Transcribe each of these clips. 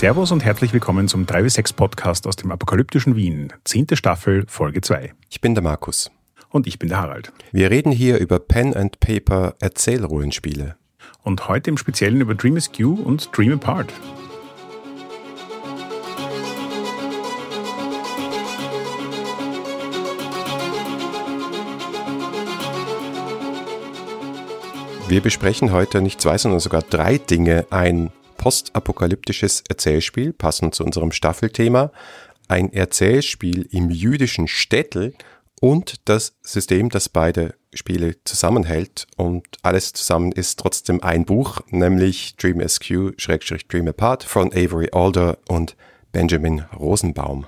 Servus und herzlich willkommen zum 3W6 Podcast aus dem apokalyptischen Wien, zehnte Staffel, Folge 2. Ich bin der Markus. Und ich bin der Harald. Wir reden hier über Pen and Paper Erzählrollenspiele. Und heute im Speziellen über Dream Askew und Dream Apart. Wir besprechen heute nicht zwei, sondern sogar drei Dinge. Ein postapokalyptisches Erzählspiel, passend zu unserem Staffelthema, ein Erzählspiel im jüdischen Städtel und das System, das beide Spiele zusammenhält und alles zusammen ist trotzdem ein Buch, nämlich Dream SQ, Schrägstrich Dream Apart von Avery Alder und Benjamin Rosenbaum.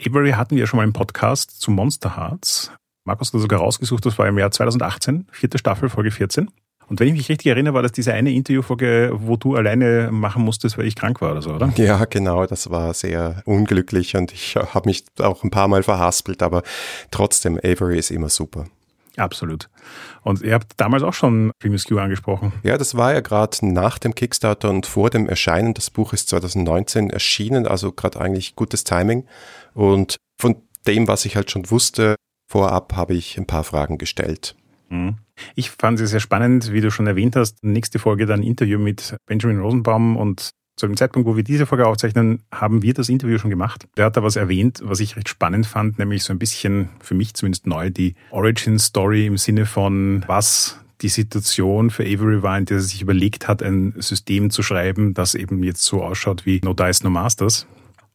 Avery hatten wir schon mal im Podcast zu Monster Hearts. Markus hat sogar rausgesucht, das war im Jahr 2018, vierte Staffel, Folge 14. Und wenn ich mich richtig erinnere, war das diese eine Interviewfolge, wo du alleine machen musstest, weil ich krank war oder so, oder? Ja, genau. Das war sehr unglücklich und ich habe mich auch ein paar Mal verhaspelt, aber trotzdem, Avery ist immer super. Absolut. Und ihr habt damals auch schon Dream Q angesprochen. Ja, das war ja gerade nach dem Kickstarter und vor dem Erscheinen. Das Buch ist 2019 erschienen, also gerade eigentlich gutes Timing. Und von dem, was ich halt schon wusste, vorab habe ich ein paar Fragen gestellt. Mhm. Ich fand es sehr spannend, wie du schon erwähnt hast. Nächste Folge dann Interview mit Benjamin Rosenbaum und zu dem Zeitpunkt, wo wir diese Folge aufzeichnen, haben wir das Interview schon gemacht. Der hat da was erwähnt, was ich recht spannend fand, nämlich so ein bisschen, für mich zumindest neu, die Origin Story im Sinne von, was die Situation für Avery war, in der er sich überlegt hat, ein System zu schreiben, das eben jetzt so ausschaut wie No Dice, No Masters.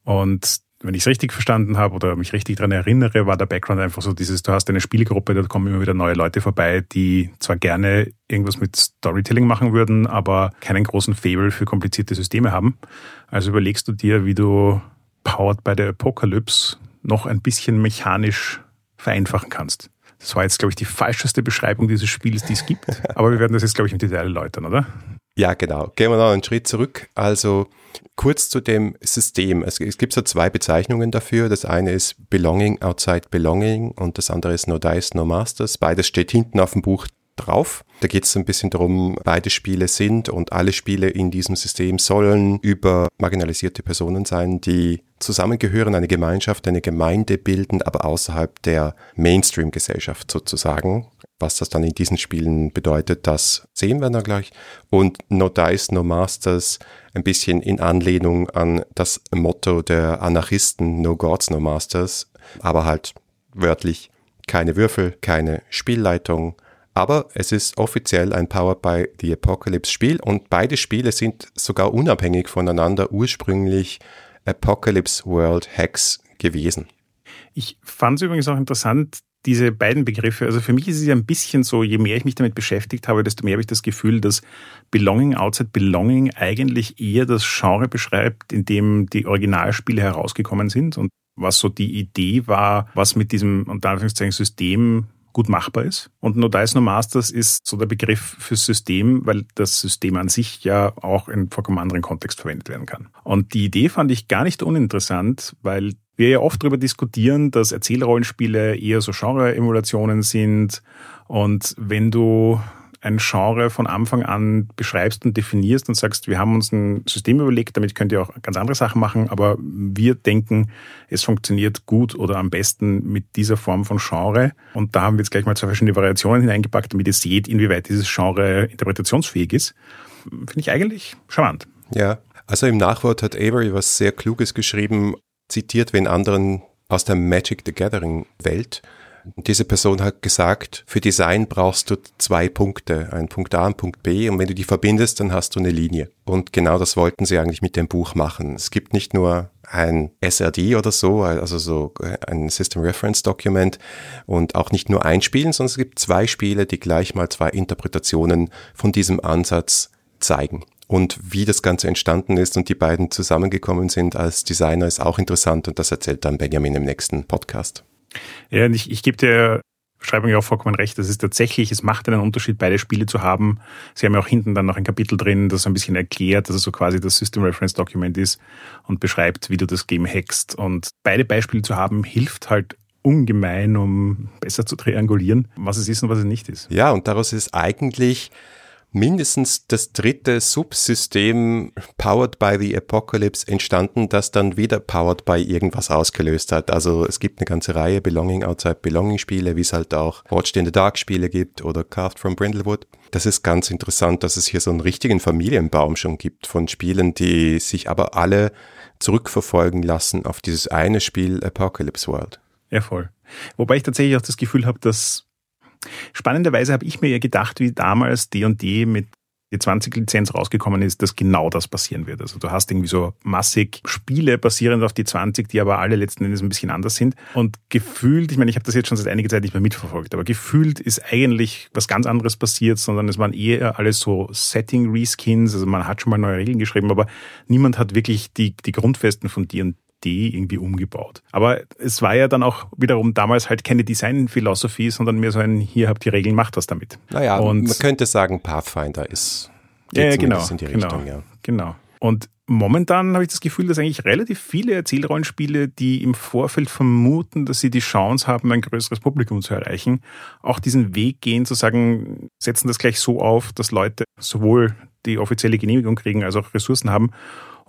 Und wenn ich es richtig verstanden habe oder mich richtig daran erinnere, war der Background einfach so dieses, du hast eine Spielgruppe, da kommen immer wieder neue Leute vorbei, die zwar gerne irgendwas mit Storytelling machen würden, aber keinen großen Fable für komplizierte Systeme haben. Also überlegst du dir, wie du Powered by the Apocalypse noch ein bisschen mechanisch vereinfachen kannst. Das war jetzt, glaube ich, die falscheste Beschreibung dieses Spiels, die es gibt. Aber wir werden das jetzt, glaube ich, im Detail erläutern, oder? Ja, genau. Gehen wir noch einen Schritt zurück. Also kurz zu dem System. Es, es, gibt so zwei Bezeichnungen dafür. Das eine ist Belonging Outside Belonging und das andere ist No Dice, No Masters. Beides steht hinten auf dem Buch drauf. Da geht es ein bisschen darum, beide Spiele sind und alle Spiele in diesem System sollen über marginalisierte Personen sein, die zusammengehören, eine Gemeinschaft, eine Gemeinde bilden, aber außerhalb der Mainstream-Gesellschaft sozusagen. Was das dann in diesen Spielen bedeutet, das sehen wir dann gleich. Und No Dice, No Masters, ein bisschen in Anlehnung an das Motto der Anarchisten, No Gods, No Masters, aber halt wörtlich keine Würfel, keine Spielleitung. Aber es ist offiziell ein Powered by the Apocalypse Spiel und beide Spiele sind sogar unabhängig voneinander ursprünglich Apocalypse World Hacks gewesen. Ich fand es übrigens auch interessant, diese beiden Begriffe, also für mich ist es ja ein bisschen so, je mehr ich mich damit beschäftigt habe, desto mehr habe ich das Gefühl, dass Belonging Outside Belonging eigentlich eher das Genre beschreibt, in dem die Originalspiele herausgekommen sind und was so die Idee war, was mit diesem, unter Anführungszeichen, System gut machbar ist. Und No Dice No Masters ist so der Begriff fürs System, weil das System an sich ja auch in vollkommen anderen Kontext verwendet werden kann. Und die Idee fand ich gar nicht uninteressant, weil wir ja oft darüber diskutieren, dass Erzählrollenspiele eher so Genre-Emulationen sind. Und wenn du ein Genre von Anfang an beschreibst und definierst und sagst, wir haben uns ein System überlegt, damit könnt ihr auch ganz andere Sachen machen, aber wir denken, es funktioniert gut oder am besten mit dieser Form von Genre. Und da haben wir jetzt gleich mal zwei verschiedene Variationen hineingepackt, damit ihr seht, inwieweit dieses Genre interpretationsfähig ist. Finde ich eigentlich charmant. Ja, also im Nachwort hat Avery was sehr Kluges geschrieben, zitiert wen anderen aus der Magic the Gathering Welt. Diese Person hat gesagt, für Design brauchst du zwei Punkte, ein Punkt A und Punkt B, und wenn du die verbindest, dann hast du eine Linie. Und genau das wollten sie eigentlich mit dem Buch machen. Es gibt nicht nur ein SRD oder so, also so ein System Reference Document und auch nicht nur ein Spiel, sondern es gibt zwei Spiele, die gleich mal zwei Interpretationen von diesem Ansatz zeigen. Und wie das Ganze entstanden ist und die beiden zusammengekommen sind als Designer ist auch interessant und das erzählt dann Benjamin im nächsten Podcast. Ja, und ich, ich gebe dir Beschreibung ja auch vollkommen recht. Das ist tatsächlich, es macht einen Unterschied, beide Spiele zu haben. Sie haben ja auch hinten dann noch ein Kapitel drin, das ein bisschen erklärt, dass es so quasi das System Reference Document ist und beschreibt, wie du das Game hackst. Und beide Beispiele zu haben, hilft halt ungemein, um besser zu triangulieren, was es ist und was es nicht ist. Ja, und daraus ist eigentlich mindestens das dritte Subsystem Powered by the Apocalypse entstanden, das dann wieder Powered by irgendwas ausgelöst hat. Also es gibt eine ganze Reihe Belonging Outside Belonging Spiele, wie es halt auch Watched in the Dark Spiele gibt oder Carved from Brindlewood. Das ist ganz interessant, dass es hier so einen richtigen Familienbaum schon gibt von Spielen, die sich aber alle zurückverfolgen lassen auf dieses eine Spiel Apocalypse World. Ja, voll. Wobei ich tatsächlich auch das Gefühl habe, dass spannenderweise habe ich mir ja gedacht, wie damals D&D mit die 20-Lizenz rausgekommen ist, dass genau das passieren wird. Also du hast irgendwie so massig Spiele basierend auf die 20, die aber alle letzten Endes ein bisschen anders sind. Und gefühlt, ich meine, ich habe das jetzt schon seit einiger Zeit nicht mehr mitverfolgt, aber gefühlt ist eigentlich was ganz anderes passiert, sondern es waren eher alles so Setting-Reskins, also man hat schon mal neue Regeln geschrieben, aber niemand hat wirklich die, die Grundfesten von D&D irgendwie umgebaut. Aber es war ja dann auch wiederum damals halt keine Design-Philosophie, sondern mehr so ein, hier habt die Regeln, macht das damit. Naja, und man könnte sagen, Pathfinder ist ja genau, in die genau, Richtung, ja. Genau. Und momentan habe ich das Gefühl, dass eigentlich relativ viele Erzählrollenspiele, die im Vorfeld vermuten, dass sie die Chance haben, ein größeres Publikum zu erreichen, auch diesen Weg gehen, zu sagen, setzen das gleich so auf, dass Leute sowohl die offizielle Genehmigung kriegen, als auch Ressourcen haben,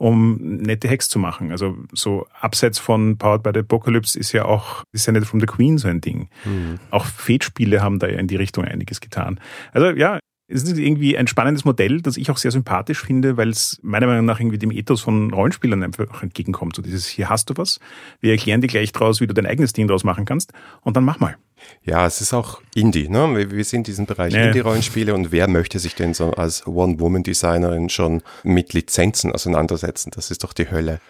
um nette Hacks zu machen. Also so abseits von Powered by the Apocalypse ist ja auch ist ja nicht from the Queen so ein Ding. Mhm. Auch Fate-Spiele haben da ja in die Richtung einiges getan. Also ja, es ist irgendwie ein spannendes Modell, das ich auch sehr sympathisch finde, weil es meiner Meinung nach irgendwie dem Ethos von Rollenspielern einfach entgegenkommt. So dieses, hier hast du was, wir erklären dir gleich draus, wie du dein eigenes Ding draus machen kannst und dann mach mal. Ja, es ist auch Indie, ne? Wir, wir sind in diesem Bereich ja. Indie-Rollenspiele und wer möchte sich denn so als One-Woman-Designerin schon mit Lizenzen auseinandersetzen? Das ist doch die Hölle.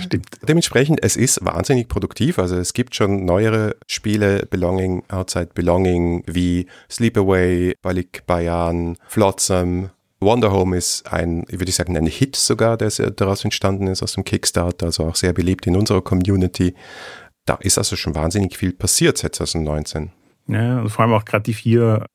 Stimmt. Dementsprechend, es ist wahnsinnig produktiv. Also es gibt schon neuere Spiele, Belonging, Outside Belonging, wie Sleepaway, Balik Bayan, Flotsam, Wonder Home ist ein, würde ich sagen, ein Hit sogar, der daraus entstanden ist aus dem Kickstarter, also auch sehr beliebt in unserer Community. Da ist also schon wahnsinnig viel passiert seit 2019. Ja, und vor allem auch gerade die vier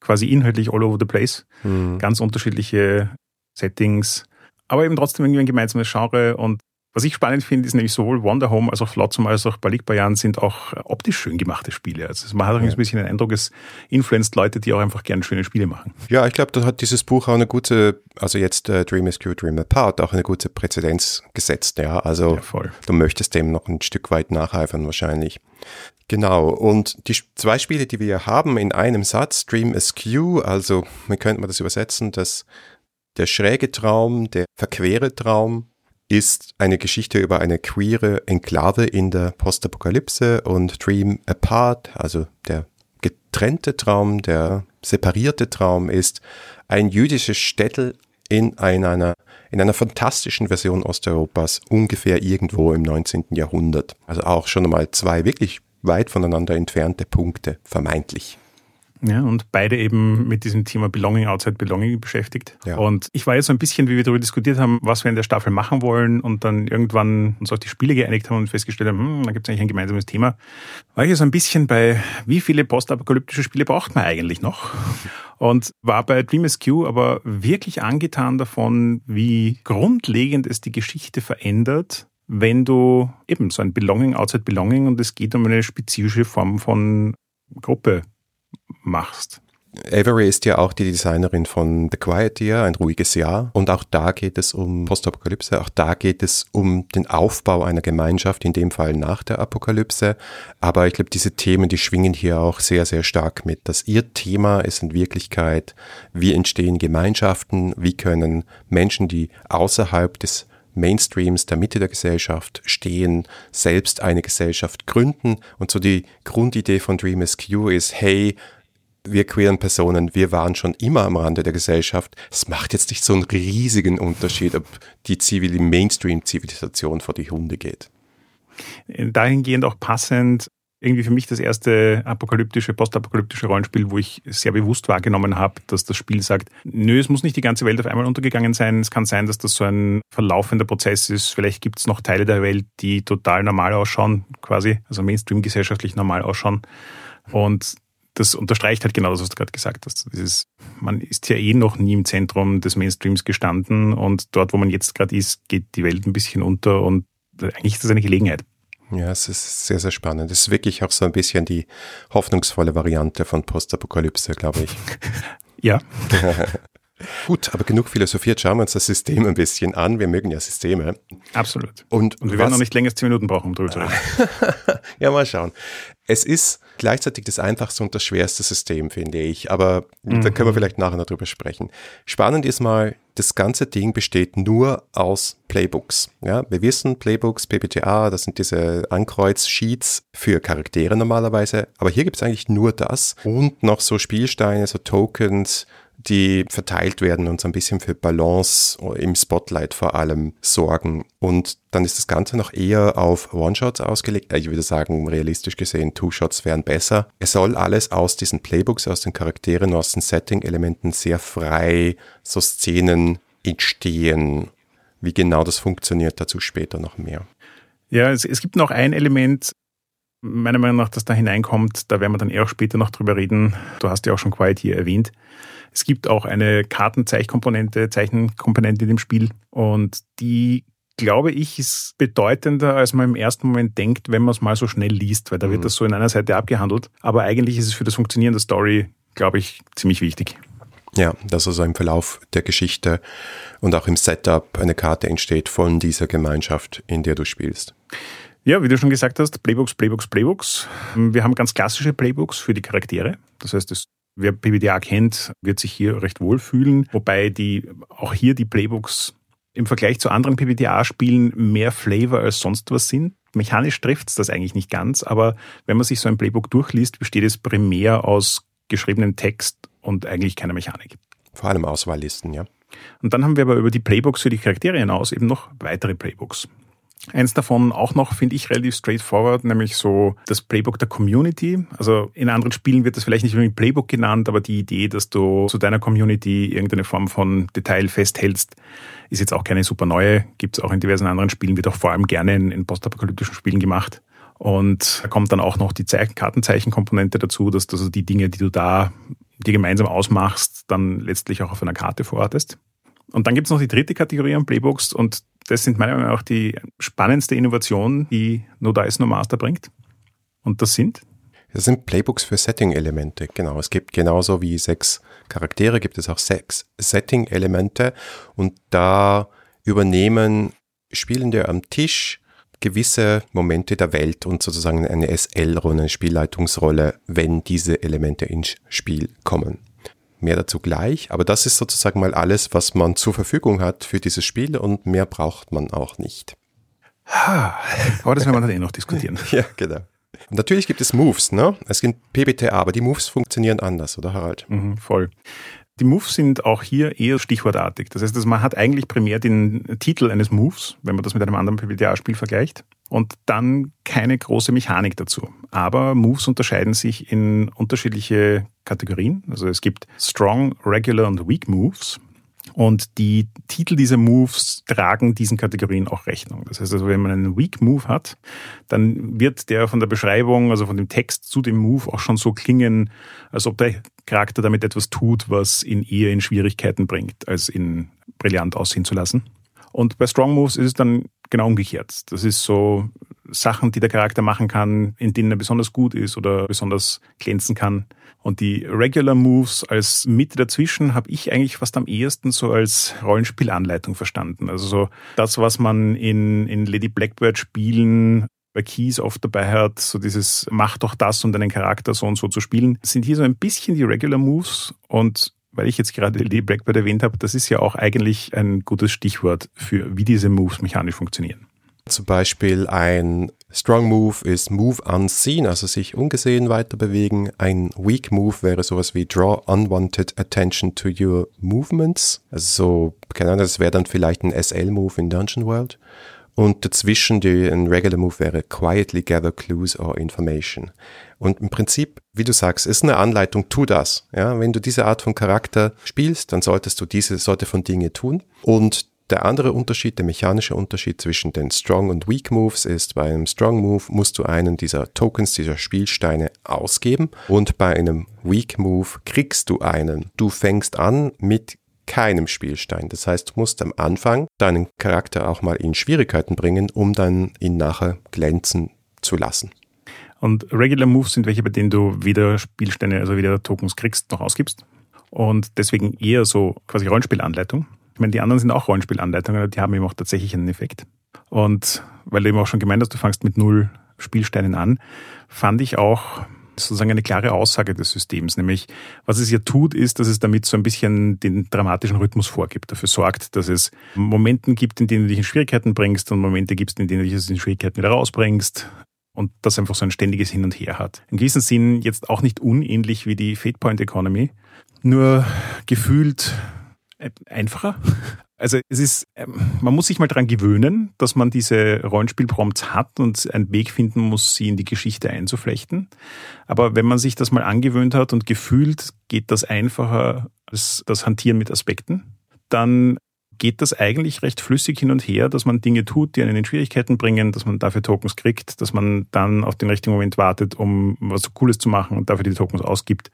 quasi inhaltlich all over the place. Mhm. Ganz unterschiedliche Settings, aber eben trotzdem irgendwie ein gemeinsames Genre und was ich spannend finde, ist nämlich sowohl Wonder Home als auch Flotsam als auch Balik Bayan sind auch optisch schön gemachte Spiele. Also man hat auch ja. ein bisschen den Eindruck, es influenzt Leute, die auch einfach gerne schöne Spiele machen. Ja, ich glaube, da hat dieses Buch auch eine gute, also jetzt äh, Dream is Q, Dream Apart, auch eine gute Präzedenz gesetzt. Ja, also ja, du möchtest dem noch ein Stück weit nacheifern wahrscheinlich. Genau, und die zwei Spiele, die wir haben in einem Satz, Dream Askew, also wie könnte man das übersetzen, dass der schräge Traum, der verquere Traum ist eine Geschichte über eine queere Enklave in der Postapokalypse und Dream Apart, also der getrennte Traum, der separierte Traum ist ein jüdisches Städtel in einer, in einer fantastischen Version Osteuropas, ungefähr irgendwo im 19. Jahrhundert. Also auch schon einmal zwei wirklich weit voneinander entfernte Punkte, vermeintlich. Ja, und beide eben mit diesem Thema Belonging, Outside Belonging beschäftigt. Ja. Und ich war jetzt so ein bisschen, wie wir darüber diskutiert haben, was wir in der Staffel machen wollen und dann irgendwann uns auf die Spiele geeinigt haben und festgestellt haben, hm, da gibt es eigentlich ein gemeinsames Thema. War ich so ein bisschen bei, wie viele postapokalyptische Spiele braucht man eigentlich noch? Und war bei Dream Q aber wirklich angetan davon, wie grundlegend es die Geschichte verändert, wenn du eben so ein Belonging, Outside Belonging und es geht um eine spezifische Form von Gruppe machst. Avery ist ja auch die Designerin von The Quiet Year, ein ruhiges Jahr. Und auch da geht es um Postapokalypse, auch da geht es um den Aufbau einer Gemeinschaft, in dem Fall nach der Apokalypse. Aber ich glaube, diese Themen, die schwingen hier auch sehr, sehr stark mit. Dass ihr Thema ist in Wirklichkeit, wie entstehen Gemeinschaften, wie können Menschen, die außerhalb des Mainstreams der Mitte der Gesellschaft stehen, selbst eine Gesellschaft gründen. Und so die Grundidee von Dream SQ ist, hey, wir queeren Personen, wir waren schon immer am Rande der Gesellschaft. Es macht jetzt nicht so einen riesigen Unterschied, ob die Zivil Mainstream-Zivilisation vor die Hunde geht. Dahingehend auch passend, irgendwie für mich das erste apokalyptische, postapokalyptische Rollenspiel, wo ich sehr bewusst wahrgenommen habe, dass das Spiel sagt, nö, es muss nicht die ganze Welt auf einmal untergegangen sein. Es kann sein, dass das so ein verlaufender Prozess ist. Vielleicht gibt es noch Teile der Welt, die total normal ausschauen, quasi, also Mainstream gesellschaftlich normal ausschauen. Und das unterstreicht halt genau das, was du gerade gesagt hast. Dieses, man ist ja eh noch nie im Zentrum des Mainstreams gestanden und dort, wo man jetzt gerade ist, geht die Welt ein bisschen unter und eigentlich ist das eine Gelegenheit. Ja, es ist sehr, sehr spannend. Es ist wirklich auch so ein bisschen die hoffnungsvolle Variante von Postapokalypse, glaube ich. ja. Gut, aber genug philosophiert, schauen wir uns das System ein bisschen an. Wir mögen ja Systeme. Absolut. Und, Und wir werden noch nicht länger als zehn Minuten brauchen, um drüber zu reden. ja, mal schauen. Es ist gleichzeitig das einfachste und das schwerste System, finde ich. Aber mhm. da können wir vielleicht nachher noch drüber sprechen. Spannend ist mal, das ganze Ding besteht nur aus Playbooks. Ja, wir wissen, Playbooks, PPTA, das sind diese Ankreuz-Sheets für Charaktere normalerweise. Aber hier gibt es eigentlich nur das und noch so Spielsteine, so Tokens, die verteilt werden und so ein bisschen für Balance im Spotlight vor allem sorgen. Und dann ist das Ganze noch eher auf One-Shots ausgelegt. Ich würde sagen, realistisch gesehen, Two-Shots wären besser. Es soll alles aus diesen Playbooks, aus den Charakteren, aus den Setting-Elementen sehr frei, so Szenen entstehen. Wie genau das funktioniert, dazu später noch mehr. Ja, es, es gibt noch ein Element, meiner Meinung nach, das da hineinkommt. Da werden wir dann eher auch später noch drüber reden. Du hast ja auch schon Quiet hier erwähnt. Es gibt auch eine Kartenzeichkomponente, Zeichenkomponente in dem Spiel und die glaube ich, ist bedeutender, als man im ersten Moment denkt, wenn man es mal so schnell liest, weil da mhm. wird das so in einer Seite abgehandelt. Aber eigentlich ist es für das Funktionieren der Story, glaube ich, ziemlich wichtig. Ja, dass also im Verlauf der Geschichte und auch im Setup eine Karte entsteht von dieser Gemeinschaft, in der du spielst. Ja, wie du schon gesagt hast, Playbooks, Playbooks, Playbooks. Wir haben ganz klassische Playbooks für die Charaktere. Das heißt, das Wer PBDA kennt, wird sich hier recht wohl fühlen, wobei die, auch hier die Playbooks im Vergleich zu anderen PBTA-Spielen mehr Flavor als sonst was sind. Mechanisch trifft es das eigentlich nicht ganz, aber wenn man sich so ein Playbook durchliest, besteht es primär aus geschriebenem Text und eigentlich keiner Mechanik. Vor allem Auswahllisten, ja. Und dann haben wir aber über die Playbooks für die Charaktere hinaus eben noch weitere Playbooks. Eins davon auch noch finde ich relativ straightforward, nämlich so das Playbook der Community. Also in anderen Spielen wird das vielleicht nicht unbedingt Playbook genannt, aber die Idee, dass du zu deiner Community irgendeine Form von Detail festhältst, ist jetzt auch keine super neue. Gibt es auch in diversen anderen Spielen, wird auch vor allem gerne in, in postapokalyptischen Spielen gemacht. Und da kommt dann auch noch die Kartenzeichenkomponente dazu, dass du also die Dinge, die du da dir gemeinsam ausmachst, dann letztlich auch auf einer Karte verortest. Und dann gibt es noch die dritte Kategorie an Playbooks und das sind meiner Meinung nach die spannendste Innovation, die No Dice No Master bringt. Und das sind? Das sind Playbooks für Setting-Elemente, genau. Es gibt genauso wie sechs Charaktere, gibt es auch sechs Setting-Elemente und da übernehmen Spielende am Tisch gewisse Momente der Welt und sozusagen eine SL-Rolle, eine Spielleitungsrolle, wenn diese Elemente ins Spiel kommen. Mehr dazu gleich, aber das ist sozusagen mal alles, was man zur Verfügung hat für dieses Spiel und mehr braucht man auch nicht. Aber das werden wir dann eh noch diskutieren. ja, genau. Und natürlich gibt es Moves, ne? Es gibt PBTA, aber die Moves funktionieren anders, oder Harald? Mhm, voll. Die Moves sind auch hier eher stichwortartig. Das heißt, man hat eigentlich primär den Titel eines Moves, wenn man das mit einem anderen PBTA-Spiel vergleicht, und dann keine große Mechanik dazu. Aber Moves unterscheiden sich in unterschiedliche Kategorien. Also es gibt Strong, Regular und Weak Moves. Und die Titel dieser Moves tragen diesen Kategorien auch Rechnung. Das heißt also, wenn man einen Weak Move hat, dann wird der von der Beschreibung, also von dem Text zu dem Move auch schon so klingen, als ob der Charakter damit etwas tut, was ihn eher in Schwierigkeiten bringt, als ihn brillant aussehen zu lassen. Und bei Strong Moves ist es dann genau umgekehrt. Das ist so Sachen, die der Charakter machen kann, in denen er besonders gut ist oder besonders glänzen kann. Und die Regular Moves als Mitte dazwischen habe ich eigentlich fast am ehesten so als Rollenspielanleitung verstanden. Also so das, was man in, in Lady Blackbird Spielen bei Keys oft dabei hat, so dieses mach doch das, um deinen Charakter so und so zu spielen, sind hier so ein bisschen die Regular Moves und weil ich jetzt gerade Lady Blackbird erwähnt habe, das ist ja auch eigentlich ein gutes Stichwort für wie diese Moves mechanisch funktionieren. Zum Beispiel ein Strong Move ist Move Unseen, also sich ungesehen weiter bewegen. Ein Weak Move wäre sowas wie Draw Unwanted Attention to Your Movements. Also so, keine Ahnung, das wäre dann vielleicht ein SL-Move in Dungeon World. Und dazwischen die, ein Regular Move wäre Quietly Gather Clues or Information. Und im Prinzip, wie du sagst, ist eine Anleitung, tu das. Ja, wenn du diese Art von Charakter spielst, dann solltest du diese Sorte von Dinge tun. Und der andere Unterschied, der mechanische Unterschied zwischen den Strong und Weak Moves ist, bei einem Strong Move musst du einen dieser Tokens, dieser Spielsteine ausgeben und bei einem Weak Move kriegst du einen. Du fängst an mit keinem Spielstein. Das heißt, du musst am Anfang deinen Charakter auch mal in Schwierigkeiten bringen, um dann ihn nachher glänzen zu lassen. Und Regular Moves sind welche, bei denen du weder Spielsteine, also weder Tokens kriegst noch ausgibst? und deswegen eher so quasi Rollenspielanleitung. Ich meine, die anderen sind auch Rollenspielanleitungen, die haben eben auch tatsächlich einen Effekt. Und weil du eben auch schon gemeint hast, du fangst mit null Spielsteinen an, fand ich auch sozusagen eine klare Aussage des Systems. Nämlich, was es ja tut, ist, dass es damit so ein bisschen den dramatischen Rhythmus vorgibt, dafür sorgt, dass es Momenten gibt, in denen du dich in Schwierigkeiten bringst und Momente gibt, in denen du dich in Schwierigkeiten wieder rausbringst. Und das einfach so ein ständiges Hin und Her hat. In gewissem Sinn jetzt auch nicht unähnlich wie die Fate Point Economy, nur gefühlt einfacher. Also es ist, ähm, man muss sich mal daran gewöhnen, dass man diese Rollenspielprompts hat und einen Weg finden muss, sie in die Geschichte einzuflechten. Aber wenn man sich das mal angewöhnt hat und gefühlt geht das einfacher als das Hantieren mit Aspekten, dann geht das eigentlich recht flüssig hin und her, dass man Dinge tut, die einen in Schwierigkeiten bringen, dass man dafür Tokens kriegt, dass man dann auf den richtigen Moment wartet, um was Cooles zu machen und dafür die Tokens ausgibt.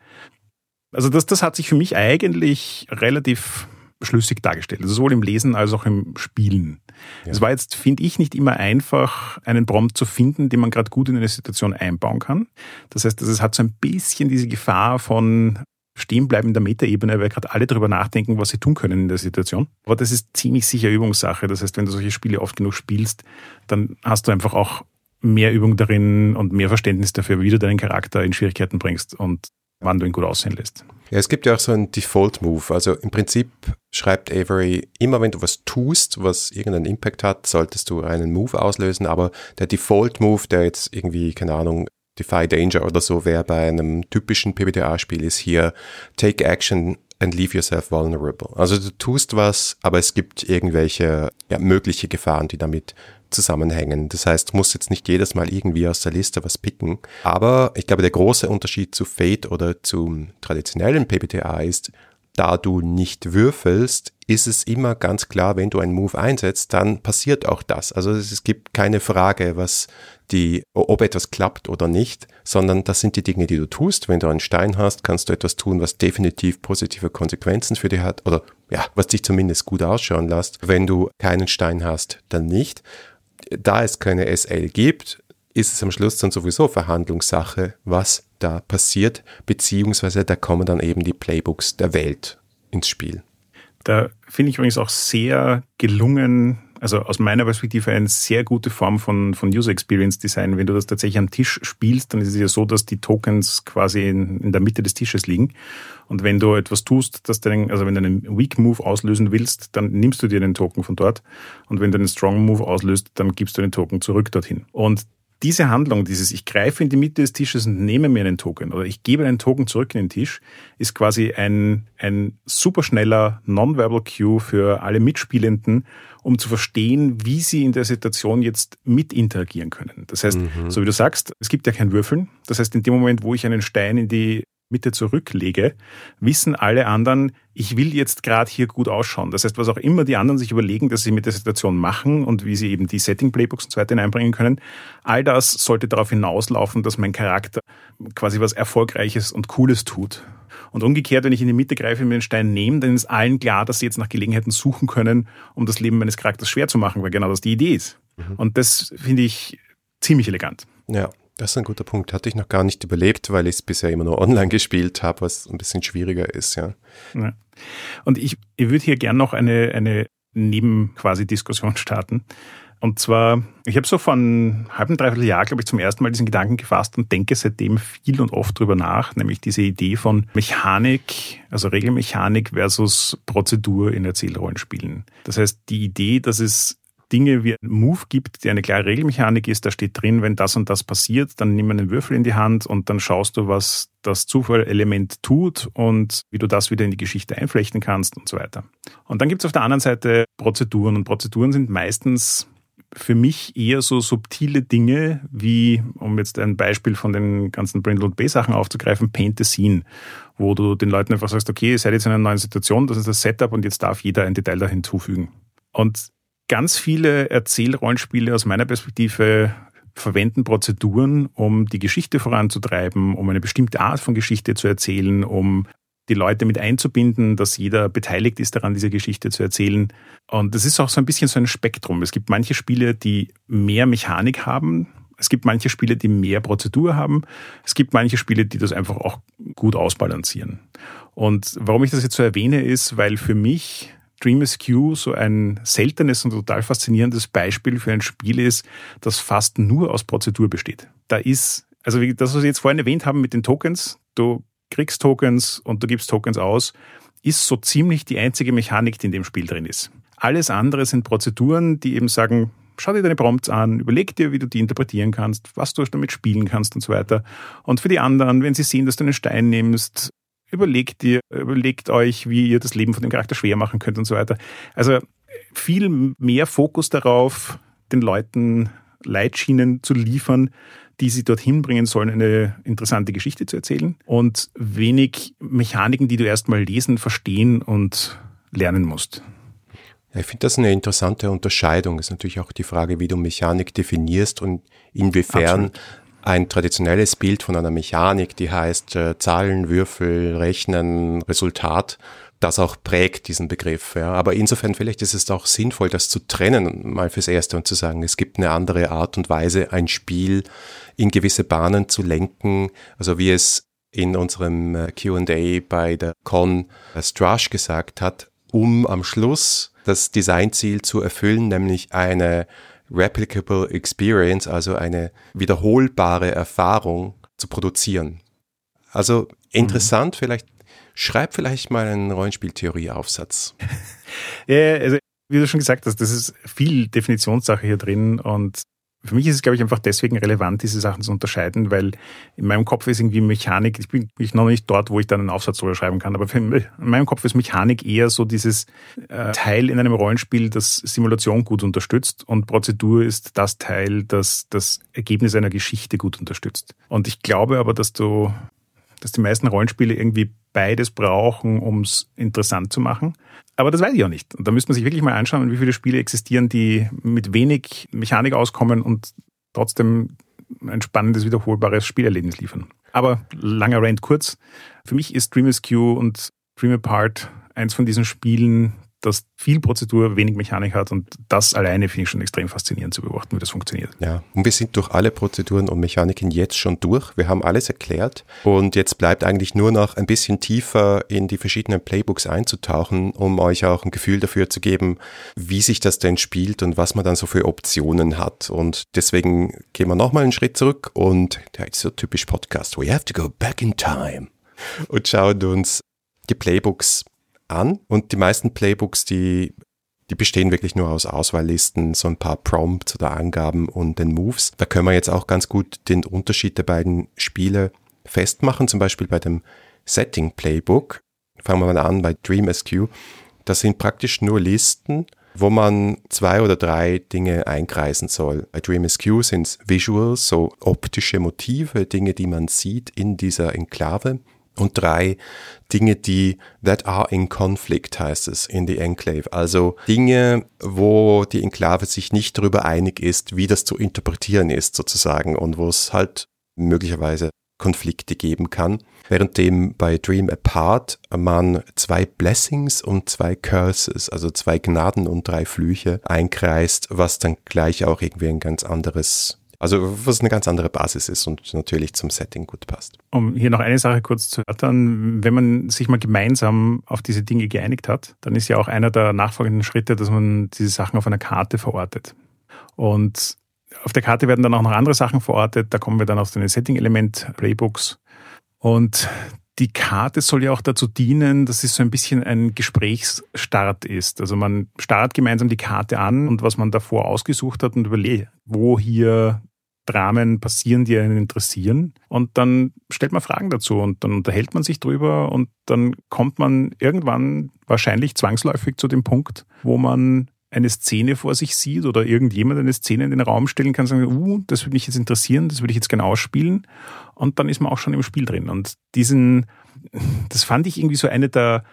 Also das, das hat sich für mich eigentlich relativ schlüssig dargestellt. Also sowohl im Lesen als auch im Spielen. Ja. Es war jetzt, finde ich, nicht immer einfach, einen Prompt zu finden, den man gerade gut in eine Situation einbauen kann. Das heißt, es hat so ein bisschen diese Gefahr von stehenbleiben in der Metaebene, weil gerade alle darüber nachdenken, was sie tun können in der Situation. Aber das ist ziemlich sicher Übungssache. Das heißt, wenn du solche Spiele oft genug spielst, dann hast du einfach auch mehr Übung darin und mehr Verständnis dafür, wie du deinen Charakter in Schwierigkeiten bringst und wann du ihn gut aussehen lässt. Ja, es gibt ja auch so einen Default-Move. Also im Prinzip schreibt Avery, immer wenn du was tust, was irgendeinen Impact hat, solltest du einen Move auslösen. Aber der Default-Move, der jetzt irgendwie, keine Ahnung, Defy Danger oder so wäre bei einem typischen PBTA-Spiel, ist hier Take Action and leave yourself vulnerable. Also du tust was, aber es gibt irgendwelche ja, mögliche Gefahren, die damit zusammenhängen. Das heißt, musst jetzt nicht jedes Mal irgendwie aus der Liste was picken. Aber ich glaube, der große Unterschied zu Fate oder zum traditionellen PBTA ist, da du nicht würfelst, ist es immer ganz klar, wenn du einen Move einsetzt, dann passiert auch das. Also es gibt keine Frage, was die, ob etwas klappt oder nicht, sondern das sind die Dinge, die du tust. Wenn du einen Stein hast, kannst du etwas tun, was definitiv positive Konsequenzen für dich hat oder ja, was dich zumindest gut ausschauen lässt. Wenn du keinen Stein hast, dann nicht da es keine SL gibt, ist es am Schluss dann sowieso Verhandlungssache, was da passiert, beziehungsweise da kommen dann eben die Playbooks der Welt ins Spiel. Da finde ich übrigens auch sehr gelungen, also aus meiner Perspektive eine sehr gute Form von, von User Experience Design. Wenn du das tatsächlich am Tisch spielst, dann ist es ja so, dass die Tokens quasi in, in der Mitte des Tisches liegen. Und wenn du etwas tust, dass du also wenn du einen Weak Move auslösen willst, dann nimmst du dir den Token von dort. Und wenn du einen Strong Move auslöst, dann gibst du den Token zurück dorthin. Und diese Handlung, dieses ich greife in die Mitte des Tisches und nehme mir einen Token oder ich gebe einen Token zurück in den Tisch, ist quasi ein, ein superschneller Nonverbal Cue für alle Mitspielenden, um zu verstehen, wie sie in der Situation jetzt mit interagieren können. Das heißt, mhm. so wie du sagst, es gibt ja kein Würfeln. Das heißt, in dem Moment, wo ich einen Stein in die Mitte zurücklege, wissen alle anderen, ich will jetzt gerade hier gut ausschauen. Das heißt, was auch immer die anderen sich überlegen, dass sie mit der Situation machen und wie sie eben die Setting-Playbooks und so weiter hineinbringen können, all das sollte darauf hinauslaufen, dass mein Charakter quasi was Erfolgreiches und Cooles tut. Und umgekehrt, wenn ich in die Mitte greife und mir den Stein nehme, dann ist allen klar, dass sie jetzt nach Gelegenheiten suchen können, um das Leben meines Charakters schwer zu machen, weil genau das die Idee ist. Mhm. Und das finde ich ziemlich elegant. Ja, das ist ein guter Punkt. Hatte ich noch gar nicht überlebt, weil ich es bisher immer nur online gespielt habe, was ein bisschen schwieriger ist, ja. ja. Und ich, ich würde hier gern noch eine, eine Neben-Quasi-Diskussion starten. Und zwar, ich habe so vor einem halben, dreiviertel Jahr, glaube ich, zum ersten Mal diesen Gedanken gefasst und denke seitdem viel und oft drüber nach, nämlich diese Idee von Mechanik, also Regelmechanik versus Prozedur in Erzählrollenspielen. Das heißt, die Idee, dass es Dinge wie ein Move gibt, die eine klare Regelmechanik ist, da steht drin, wenn das und das passiert, dann nimm einen Würfel in die Hand und dann schaust du, was das Zufallelement tut und wie du das wieder in die Geschichte einflechten kannst und so weiter. Und dann gibt es auf der anderen Seite Prozeduren und Prozeduren sind meistens für mich eher so subtile Dinge wie, um jetzt ein Beispiel von den ganzen Brindle und B-Sachen aufzugreifen, Paint the Scene, wo du den Leuten einfach sagst, okay, ihr seid jetzt in einer neuen Situation, das ist das Setup und jetzt darf jeder ein Detail da hinzufügen. Und Ganz viele Erzählrollenspiele aus meiner Perspektive verwenden Prozeduren, um die Geschichte voranzutreiben, um eine bestimmte Art von Geschichte zu erzählen, um die Leute mit einzubinden, dass jeder beteiligt ist daran, diese Geschichte zu erzählen. Und das ist auch so ein bisschen so ein Spektrum. Es gibt manche Spiele, die mehr Mechanik haben Es gibt manche Spiele, die mehr Prozedur haben. Es gibt manche Spiele, die das einfach auch gut ausbalancieren. Und warum ich das jetzt so erwähne, ist, weil für mich Dream Q so ein seltenes und total faszinierendes Beispiel für ein Spiel ist, das fast nur aus Prozedur besteht. Da ist, also das, was wir jetzt vorhin erwähnt haben mit den Tokens, du kriegst Tokens und du gibst Tokens aus, ist so ziemlich die einzige Mechanik, die in dem Spiel drin ist. Alles andere sind Prozeduren, die eben sagen, schau dir deine Prompts an, überleg dir, wie du die interpretieren kannst, was du damit spielen kannst und so weiter. Und für die anderen, wenn sie sehen, dass du einen Stein nimmst, überlegt ihr, überlegt euch, wie ihr das Leben von dem Charakter schwer machen könnt und so weiter. Also viel mehr Fokus darauf, den Leuten Leitschienen zu liefern, die sie dorthin bringen sollen, eine interessante Geschichte zu erzählen und wenig Mechaniken, die du erstmal lesen, verstehen und lernen musst. Ich finde das eine interessante Unterscheidung. Das ist natürlich auch die Frage, wie du Mechanik definierst und inwiefern Absolut. Ein traditionelles Bild von einer Mechanik, die heißt äh, Zahlen, Würfel, Rechnen, Resultat, das auch prägt, diesen Begriff. Ja. Aber insofern vielleicht ist es auch sinnvoll, das zu trennen, mal fürs Erste und zu sagen, es gibt eine andere Art und Weise, ein Spiel in gewisse Bahnen zu lenken, also wie es in unserem äh, QA bei der Con äh, Strash gesagt hat, um am Schluss das Designziel zu erfüllen, nämlich eine replicable experience, also eine wiederholbare Erfahrung zu produzieren. Also interessant, mhm. vielleicht schreib vielleicht mal einen Rollenspieltheorie-Aufsatz. ja, also wie du schon gesagt hast, das ist viel Definitionssache hier drin und für mich ist es, glaube ich, einfach deswegen relevant, diese Sachen zu unterscheiden, weil in meinem Kopf ist irgendwie Mechanik, ich bin ich noch nicht dort, wo ich dann einen Aufsatz drüber schreiben kann, aber in meinem Kopf ist Mechanik eher so dieses äh, Teil in einem Rollenspiel, das Simulation gut unterstützt und Prozedur ist das Teil, das das Ergebnis einer Geschichte gut unterstützt. Und ich glaube aber, dass du, dass die meisten Rollenspiele irgendwie beides brauchen, um es interessant zu machen. Aber das weiß ich auch nicht. Und da müsste man sich wirklich mal anschauen, wie viele Spiele existieren, die mit wenig Mechanik auskommen und trotzdem ein spannendes, wiederholbares Spielerlebnis liefern. Aber langer Rant kurz. Für mich ist Dream Q und Dream Apart eins von diesen Spielen, das viel Prozedur, wenig Mechanik hat und das alleine finde ich schon extrem faszinierend zu beobachten, wie das funktioniert. Ja, und wir sind durch alle Prozeduren und Mechaniken jetzt schon durch. Wir haben alles erklärt und jetzt bleibt eigentlich nur noch ein bisschen tiefer in die verschiedenen Playbooks einzutauchen, um euch auch ein Gefühl dafür zu geben, wie sich das denn spielt und was man dann so für Optionen hat. Und deswegen gehen wir nochmal einen Schritt zurück und ja, ist so typisch Podcast. We have to go back in time und schauen uns die Playbooks an und die meisten Playbooks, die, die bestehen wirklich nur aus Auswahllisten, so ein paar Prompts oder Angaben und den Moves. Da können wir jetzt auch ganz gut den Unterschied der beiden Spiele festmachen, zum Beispiel bei dem Setting Playbook. Fangen wir mal an bei Dream SQ. Das sind praktisch nur Listen, wo man zwei oder drei Dinge einkreisen soll. Bei Dream SQ sind es Visuals, so optische Motive, Dinge, die man sieht in dieser Enklave. Und drei Dinge, die that are in conflict heißt es in the Enclave. Also Dinge, wo die Enklave sich nicht darüber einig ist, wie das zu interpretieren ist sozusagen und wo es halt möglicherweise Konflikte geben kann. Währenddem bei Dream Apart man zwei Blessings und zwei Curses, also zwei Gnaden und drei Flüche einkreist, was dann gleich auch irgendwie ein ganz anderes also was eine ganz andere Basis ist und natürlich zum Setting gut passt. Um hier noch eine Sache kurz zu erörtern, wenn man sich mal gemeinsam auf diese Dinge geeinigt hat, dann ist ja auch einer der nachfolgenden Schritte, dass man diese Sachen auf einer Karte verortet. Und auf der Karte werden dann auch noch andere Sachen verortet. Da kommen wir dann auf den Setting-Element-Playbooks. Und die Karte soll ja auch dazu dienen, dass es so ein bisschen ein Gesprächsstart ist. Also man startet gemeinsam die Karte an und was man davor ausgesucht hat und überlegt, wo hier Dramen passieren, die einen interessieren. Und dann stellt man Fragen dazu und dann unterhält man sich drüber und dann kommt man irgendwann wahrscheinlich zwangsläufig zu dem Punkt, wo man eine Szene vor sich sieht oder irgendjemand eine Szene in den Raum stellen kann, sagen, uh, das würde mich jetzt interessieren, das würde ich jetzt gerne ausspielen. Und dann ist man auch schon im Spiel drin. Und diesen, das fand ich irgendwie so eine der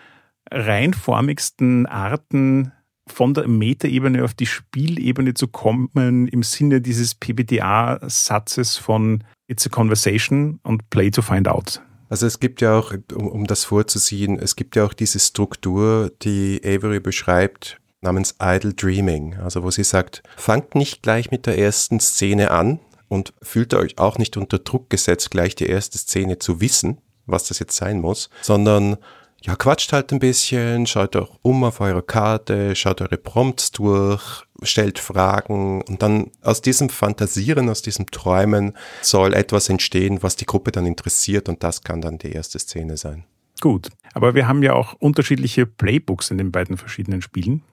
reinformigsten Arten, von der Metaebene auf die Spielebene zu kommen, im Sinne dieses PBTA-Satzes von It's a Conversation und Play to Find Out. Also es gibt ja auch, um, um das vorzuziehen, es gibt ja auch diese Struktur, die Avery beschreibt, namens Idle Dreaming, also wo sie sagt, fangt nicht gleich mit der ersten Szene an und fühlt euch auch nicht unter Druck gesetzt, gleich die erste Szene zu wissen, was das jetzt sein muss, sondern ja, quatscht halt ein bisschen, schaut euch um auf eure Karte, schaut eure Prompts durch, stellt Fragen und dann aus diesem Fantasieren, aus diesem Träumen soll etwas entstehen, was die Gruppe dann interessiert und das kann dann die erste Szene sein. Gut, aber wir haben ja auch unterschiedliche Playbooks in den beiden verschiedenen Spielen.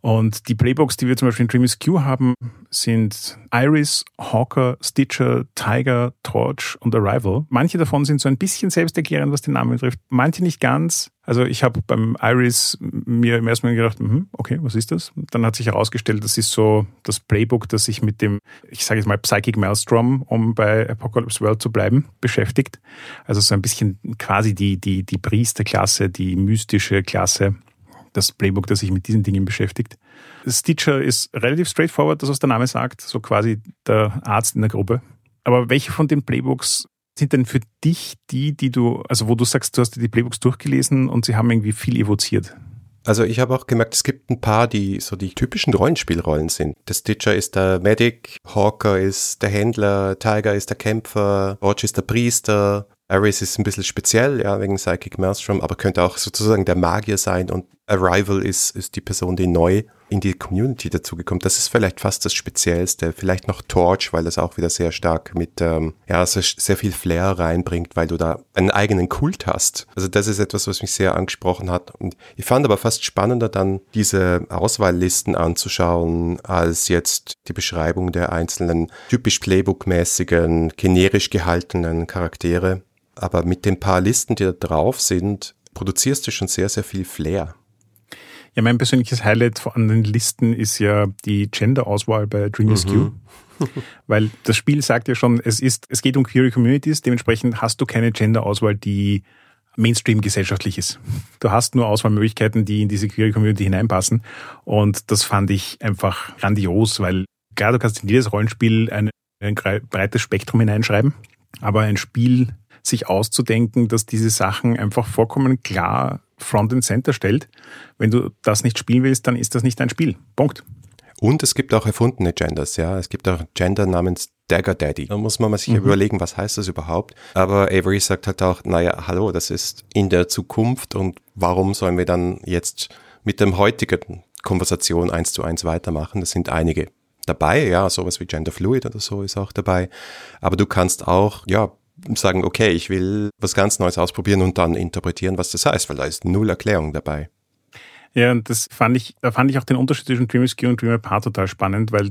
Und die Playbooks, die wir zum Beispiel in Dreamers Q haben, sind Iris, Hawker, Stitcher, Tiger, Torch und Arrival. Manche davon sind so ein bisschen selbsterklärend, was den Namen betrifft. Manche nicht ganz. Also ich habe beim Iris mir im ersten Mal gedacht, mhm, okay, was ist das? Dann hat sich herausgestellt, das ist so das Playbook, das sich mit dem, ich sage jetzt mal Psychic Maelstrom, um bei Apocalypse World zu bleiben, beschäftigt. Also so ein bisschen quasi die, die, die Priesterklasse, die mystische Klasse das Playbook, das sich mit diesen Dingen beschäftigt. Stitcher ist relativ straightforward, das was der Name sagt, so quasi der Arzt in der Gruppe. Aber welche von den Playbooks sind denn für dich die, die du, also wo du sagst, du hast die Playbooks durchgelesen und sie haben irgendwie viel evoziert? Also ich habe auch gemerkt, es gibt ein paar, die so die typischen Rollenspielrollen sind. Der Stitcher ist der Medic, Hawker ist der Händler, Tiger ist der Kämpfer, Roach ist der Priester, Ares ist ein bisschen speziell, ja, wegen Psychic Maelstrom, aber könnte auch sozusagen der Magier sein und Arrival ist, ist die Person, die neu in die Community dazugekommen. Das ist vielleicht fast das Speziellste. Vielleicht noch Torch, weil das auch wieder sehr stark mit, ähm, ja, sehr, sehr viel Flair reinbringt, weil du da einen eigenen Kult hast. Also das ist etwas, was mich sehr angesprochen hat. Und ich fand aber fast spannender dann diese Auswahllisten anzuschauen, als jetzt die Beschreibung der einzelnen typisch Playbook-mäßigen, generisch gehaltenen Charaktere. Aber mit den paar Listen, die da drauf sind, produzierst du schon sehr, sehr viel Flair. Ja, mein persönliches Highlight an den Listen ist ja die Gender-Auswahl bei Dreamers mhm. Weil das Spiel sagt ja schon, es ist, es geht um queere Communities, dementsprechend hast du keine Gender-Auswahl, die Mainstream gesellschaftlich ist. Du hast nur Auswahlmöglichkeiten, die in diese queere Community hineinpassen. Und das fand ich einfach grandios, weil klar, du kannst in jedes Rollenspiel ein, ein breites Spektrum hineinschreiben, aber ein Spiel sich auszudenken, dass diese Sachen einfach vollkommen klar Front and Center stellt. Wenn du das nicht spielen willst, dann ist das nicht dein Spiel. Punkt. Und es gibt auch erfundene Genders, ja. Es gibt auch Gender namens Dagger Daddy. Da muss man sich mhm. überlegen, was heißt das überhaupt. Aber Avery sagt halt auch, naja, hallo, das ist in der Zukunft und warum sollen wir dann jetzt mit dem heutigen Konversation eins zu eins weitermachen? Das sind einige dabei, ja, sowas wie Gender Fluid oder so ist auch dabei. Aber du kannst auch, ja, sagen, okay, ich will was ganz Neues ausprobieren und dann interpretieren, was das heißt, weil da ist null Erklärung dabei. Ja, und das fand ich, da fand ich auch den Unterschied zwischen Dream Ski und Dream Apart total spannend, weil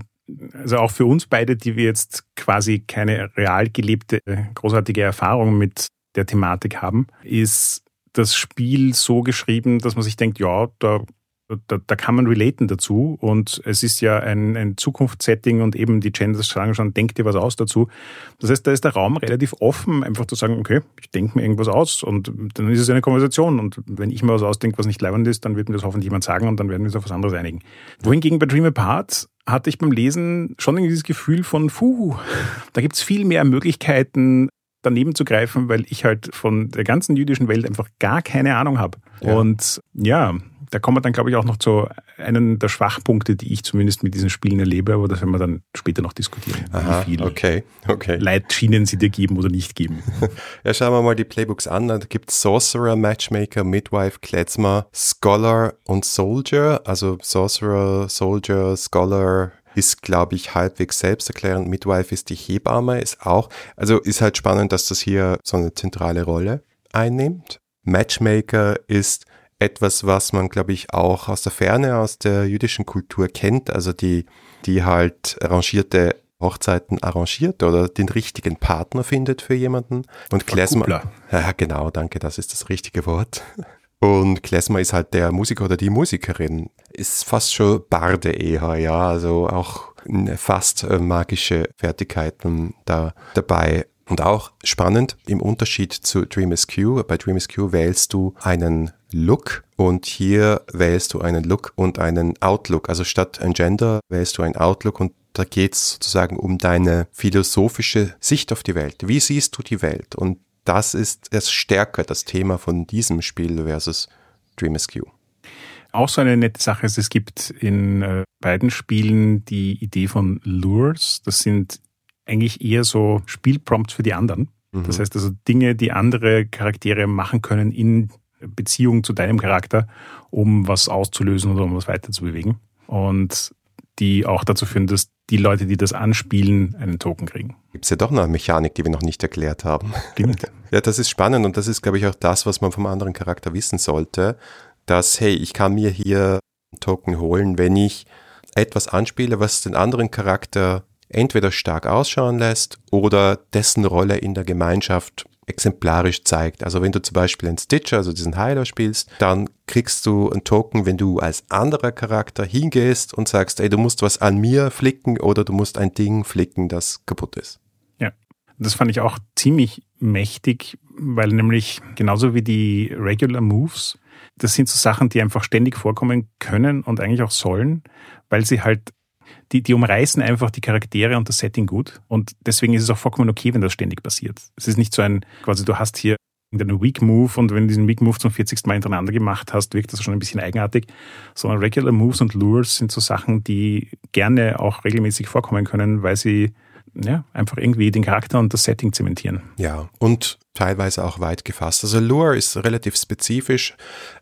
also auch für uns beide, die wir jetzt quasi keine real gelebte, großartige Erfahrung mit der Thematik haben, ist das Spiel so geschrieben, dass man sich denkt, ja, da da, da kann man relaten dazu und es ist ja ein, ein Zukunftssetting und eben die Genders sagen schon, denk dir was aus dazu. Das heißt, da ist der Raum relativ offen, einfach zu sagen, okay, ich denke mir irgendwas aus und dann ist es eine Konversation und wenn ich mir was ausdenke, was nicht leibend ist, dann wird mir das hoffentlich jemand sagen und dann werden wir uns auf was anderes einigen. Wohingegen bei Dream Apart hatte ich beim Lesen schon dieses Gefühl von, puh, da gibt's viel mehr Möglichkeiten, daneben zu greifen, weil ich halt von der ganzen jüdischen Welt einfach gar keine Ahnung habe. Ja. Und ja, da kommen wir dann, glaube ich, auch noch zu einem der Schwachpunkte, die ich zumindest mit diesen Spielen erlebe, aber das werden wir dann später noch diskutieren. Aha, wie viel okay, okay. Leitschienen sie dir geben oder nicht geben. ja, schauen wir mal die Playbooks an. Da gibt es Sorcerer, Matchmaker, Midwife, Klezmer, Scholar und Soldier. Also Sorcerer, Soldier, Scholar, ist, glaube ich, halbwegs selbsterklärend. Midwife ist die Hebamme, ist auch, also ist halt spannend, dass das hier so eine zentrale Rolle einnimmt. Matchmaker ist etwas, was man, glaube ich, auch aus der Ferne, aus der jüdischen Kultur kennt, also die, die halt arrangierte Hochzeiten arrangiert oder den richtigen Partner findet für jemanden. Und Klesmer, ja genau, danke, das ist das richtige Wort. Und Klesmer ist halt der Musiker oder die Musikerin. Ist fast schon Barde eher, ja, also auch fast äh, magische Fertigkeiten da dabei. Und auch spannend im Unterschied zu Dream SQ. Bei Dream SQ wählst du einen Look und hier wählst du einen Look und einen Outlook. Also statt ein Gender wählst du ein Outlook und da geht es sozusagen um deine philosophische Sicht auf die Welt. Wie siehst du die Welt? Und das ist das stärker das Thema von diesem Spiel versus Dream SQ. Auch so eine nette Sache ist, es gibt in äh, beiden Spielen die Idee von Lures. Das sind eigentlich eher so Spielprompts für die anderen. Mhm. Das heißt also Dinge, die andere Charaktere machen können in Beziehung zu deinem Charakter, um was auszulösen oder um was weiterzubewegen. Und die auch dazu führen, dass die Leute, die das anspielen, einen Token kriegen. Gibt es ja doch noch eine Mechanik, die wir noch nicht erklärt haben. Stimmt. ja, das ist spannend und das ist, glaube ich, auch das, was man vom anderen Charakter wissen sollte, dass, hey, ich kann mir hier einen Token holen, wenn ich etwas anspiele, was den anderen Charakter entweder stark ausschauen lässt oder dessen Rolle in der Gemeinschaft exemplarisch zeigt. Also wenn du zum Beispiel einen Stitcher, also diesen Heiler spielst, dann kriegst du einen Token, wenn du als anderer Charakter hingehst und sagst, ey, du musst was an mir flicken oder du musst ein Ding flicken, das kaputt ist. Ja, das fand ich auch ziemlich mächtig, weil nämlich genauso wie die Regular Moves, das sind so Sachen, die einfach ständig vorkommen können und eigentlich auch sollen, weil sie halt die, die umreißen einfach die Charaktere und das Setting gut. Und deswegen ist es auch vollkommen okay, wenn das ständig passiert. Es ist nicht so ein, quasi du hast hier einen Weak Move und wenn du diesen Weak Move zum 40. Mal hintereinander gemacht hast, wirkt das schon ein bisschen eigenartig. Sondern Regular Moves und Lures sind so Sachen, die gerne auch regelmäßig vorkommen können, weil sie ja, einfach irgendwie den Charakter und das Setting zementieren. Ja, und teilweise auch weit gefasst. Also Lure ist relativ spezifisch,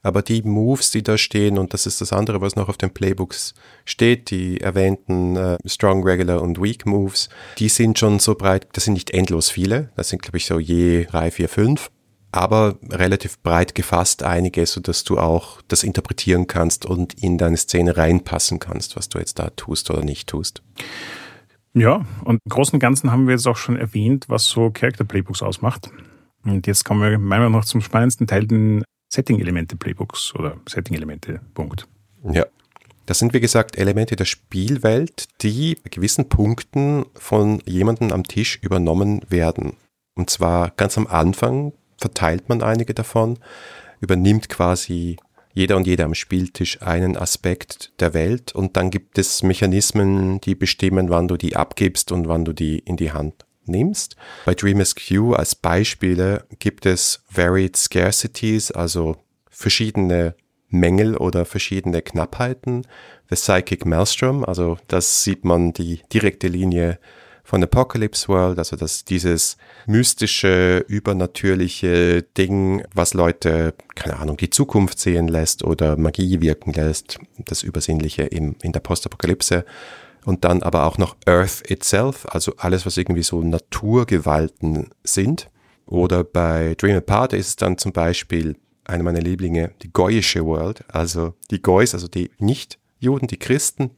aber die Moves, die da stehen, und das ist das andere, was noch auf den Playbooks steht, die erwähnten äh, Strong, Regular und Weak Moves, die sind schon so breit, das sind nicht endlos viele, das sind, glaube ich, so je drei, vier, fünf aber relativ breit gefasst einige, sodass du auch das interpretieren kannst und in deine Szene reinpassen kannst, was du jetzt da tust oder nicht tust. Ja, und im Großen und Ganzen haben wir jetzt auch schon erwähnt, was so Character Playbooks ausmacht. Und jetzt kommen wir meiner Meinung nach zum spannendsten Teil, den Setting-Elemente-Playbooks oder Setting-Elemente, Punkt. Ja. Das sind, wie gesagt, Elemente der Spielwelt, die bei gewissen Punkten von jemandem am Tisch übernommen werden. Und zwar ganz am Anfang verteilt man einige davon, übernimmt quasi jeder und jeder am Spieltisch einen Aspekt der Welt und dann gibt es Mechanismen, die bestimmen, wann du die abgibst und wann du die in die Hand nimmst. Bei Dreamers Q als Beispiele gibt es Varied Scarcities, also verschiedene Mängel oder verschiedene Knappheiten. The Psychic Maelstrom, also das sieht man die direkte Linie von Apocalypse World, also dass dieses mystische, übernatürliche Ding, was Leute, keine Ahnung, die Zukunft sehen lässt oder Magie wirken lässt, das Übersinnliche im, in der Postapokalypse. Und dann aber auch noch Earth itself, also alles, was irgendwie so Naturgewalten sind. Oder bei Dream Apart ist es dann zum Beispiel eine meiner Lieblinge, die Goyische World, also die Goys, also die Nicht-Juden, die Christen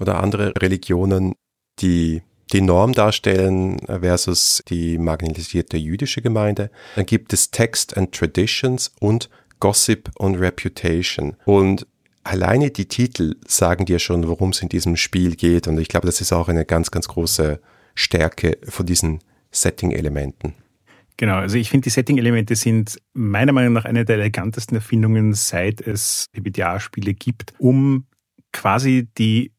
oder andere Religionen, die die Norm darstellen versus die marginalisierte jüdische Gemeinde. Dann gibt es Text and Traditions und Gossip und Reputation. Und alleine die Titel sagen dir schon, worum es in diesem Spiel geht. Und ich glaube, das ist auch eine ganz, ganz große Stärke von diesen Setting-Elementen. Genau, also ich finde, die Setting-Elemente sind meiner Meinung nach eine der elegantesten Erfindungen, seit es PBTA-Spiele gibt, um quasi die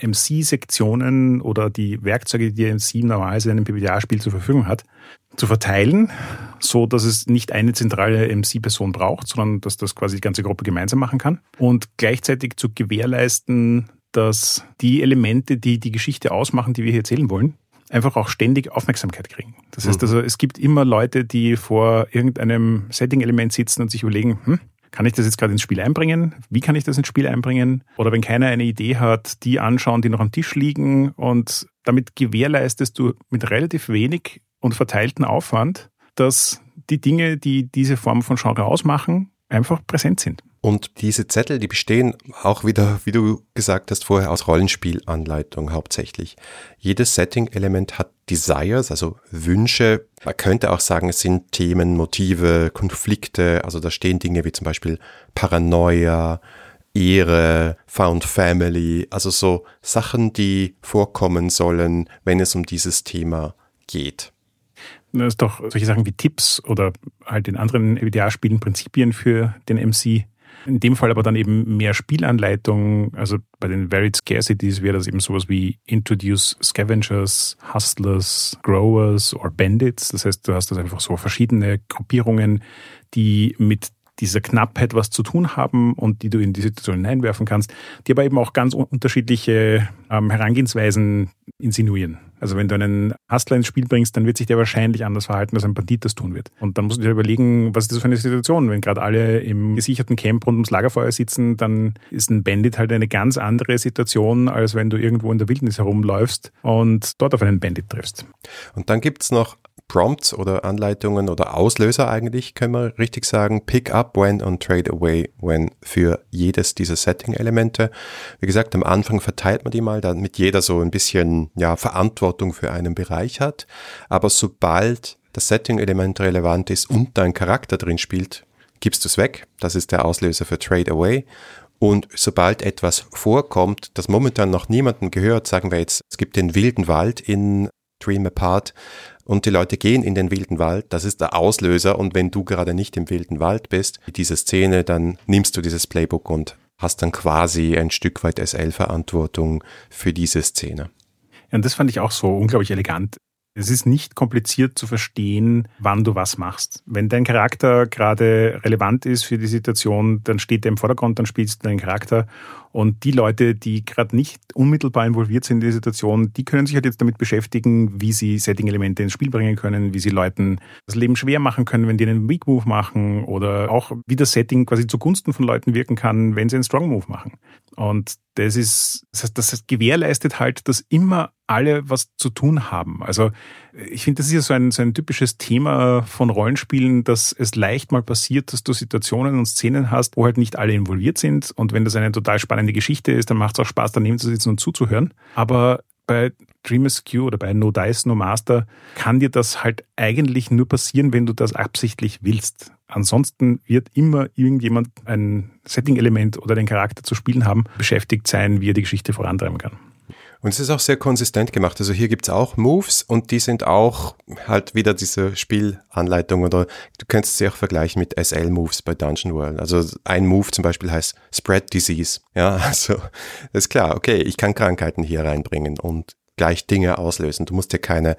MC-Sektionen oder die Werkzeuge, die der MC normalerweise in einem PBTA-Spiel zur Verfügung hat, zu verteilen, so dass es nicht eine zentrale MC-Person braucht, sondern dass das quasi die ganze Gruppe gemeinsam machen kann und gleichzeitig zu gewährleisten, dass die Elemente, die die Geschichte ausmachen, die wir hier erzählen wollen, einfach auch ständig Aufmerksamkeit kriegen. Das heißt mhm. also, es gibt immer Leute, die vor irgendeinem Setting-Element sitzen und sich überlegen, hm, kann ich das jetzt gerade ins Spiel einbringen? Wie kann ich das ins Spiel einbringen? Oder wenn keiner eine Idee hat, die anschauen, die noch am Tisch liegen und damit gewährleistest du mit relativ wenig und verteilten Aufwand, dass die Dinge, die diese Form von Genre ausmachen, einfach präsent sind. Und diese Zettel, die bestehen auch wieder, wie du gesagt hast vorher, aus Rollenspielanleitung hauptsächlich. Jedes Setting-Element hat Desires, also Wünsche. Man könnte auch sagen, es sind Themen, Motive, Konflikte. Also da stehen Dinge wie zum Beispiel Paranoia, Ehre, Found Family, also so Sachen, die vorkommen sollen, wenn es um dieses Thema geht. Das ist doch solche Sachen wie Tipps oder halt in anderen EDA-Spielen Prinzipien für den MC. In dem Fall aber dann eben mehr Spielanleitung. Also bei den Varied Scarcities wäre das eben sowas wie Introduce Scavengers, Hustlers, Growers or Bandits. Das heißt, du hast das einfach so verschiedene Gruppierungen, die mit dieser Knappheit was zu tun haben und die du in die Situation hineinwerfen kannst, die aber eben auch ganz unterschiedliche ähm, Herangehensweisen insinuieren. Also wenn du einen Hustler ins Spiel bringst, dann wird sich der wahrscheinlich anders verhalten, als ein Bandit das tun wird. Und dann musst du dir überlegen, was ist das für eine Situation? Wenn gerade alle im gesicherten Camp rund ums Lagerfeuer sitzen, dann ist ein Bandit halt eine ganz andere Situation, als wenn du irgendwo in der Wildnis herumläufst und dort auf einen Bandit triffst. Und dann gibt's noch Prompts oder Anleitungen oder Auslöser eigentlich, können wir richtig sagen, Pick up when und Trade away when für jedes dieser Setting-Elemente. Wie gesagt, am Anfang verteilt man die mal, damit jeder so ein bisschen ja, Verantwortung für einen Bereich hat. Aber sobald das Setting-Element relevant ist und dein Charakter drin spielt, gibst du es weg. Das ist der Auslöser für Trade away. Und sobald etwas vorkommt, das momentan noch niemanden gehört, sagen wir jetzt, es gibt den wilden Wald in Dream Apart, und die Leute gehen in den wilden Wald, das ist der Auslöser und wenn du gerade nicht im wilden Wald bist, diese Szene, dann nimmst du dieses Playbook und hast dann quasi ein Stück weit SL-Verantwortung für diese Szene. Ja, und das fand ich auch so unglaublich elegant. Es ist nicht kompliziert zu verstehen, wann du was machst. Wenn dein Charakter gerade relevant ist für die Situation, dann steht er im Vordergrund, dann spielst du deinen Charakter. Und die Leute, die gerade nicht unmittelbar involviert sind in die Situation, die können sich halt jetzt damit beschäftigen, wie sie Setting-Elemente ins Spiel bringen können, wie sie Leuten das Leben schwer machen können, wenn die einen Weak Move machen oder auch wie das Setting quasi zugunsten von Leuten wirken kann, wenn sie einen Strong Move machen. Und das ist, das, heißt, das gewährleistet halt, dass immer alle was zu tun haben. Also ich finde, das ist ja so ein, so ein typisches Thema von Rollenspielen, dass es leicht mal passiert, dass du Situationen und Szenen hast, wo halt nicht alle involviert sind. Und wenn das eine total spannende Geschichte ist, dann macht es auch Spaß, daneben zu sitzen und zuzuhören. Aber bei Dream Dreamers oder bei No Dice, No Master kann dir das halt eigentlich nur passieren, wenn du das absichtlich willst. Ansonsten wird immer irgendjemand ein Setting-Element oder den Charakter zu spielen haben, beschäftigt sein, wie er die Geschichte vorantreiben kann. Und es ist auch sehr konsistent gemacht. Also hier gibt's auch Moves und die sind auch halt wieder diese Spielanleitung oder du kannst sie auch vergleichen mit SL-Moves bei Dungeon World. Also ein Move zum Beispiel heißt Spread Disease. Ja, also ist klar, okay, ich kann Krankheiten hier reinbringen und gleich Dinge auslösen. Du musst dir keine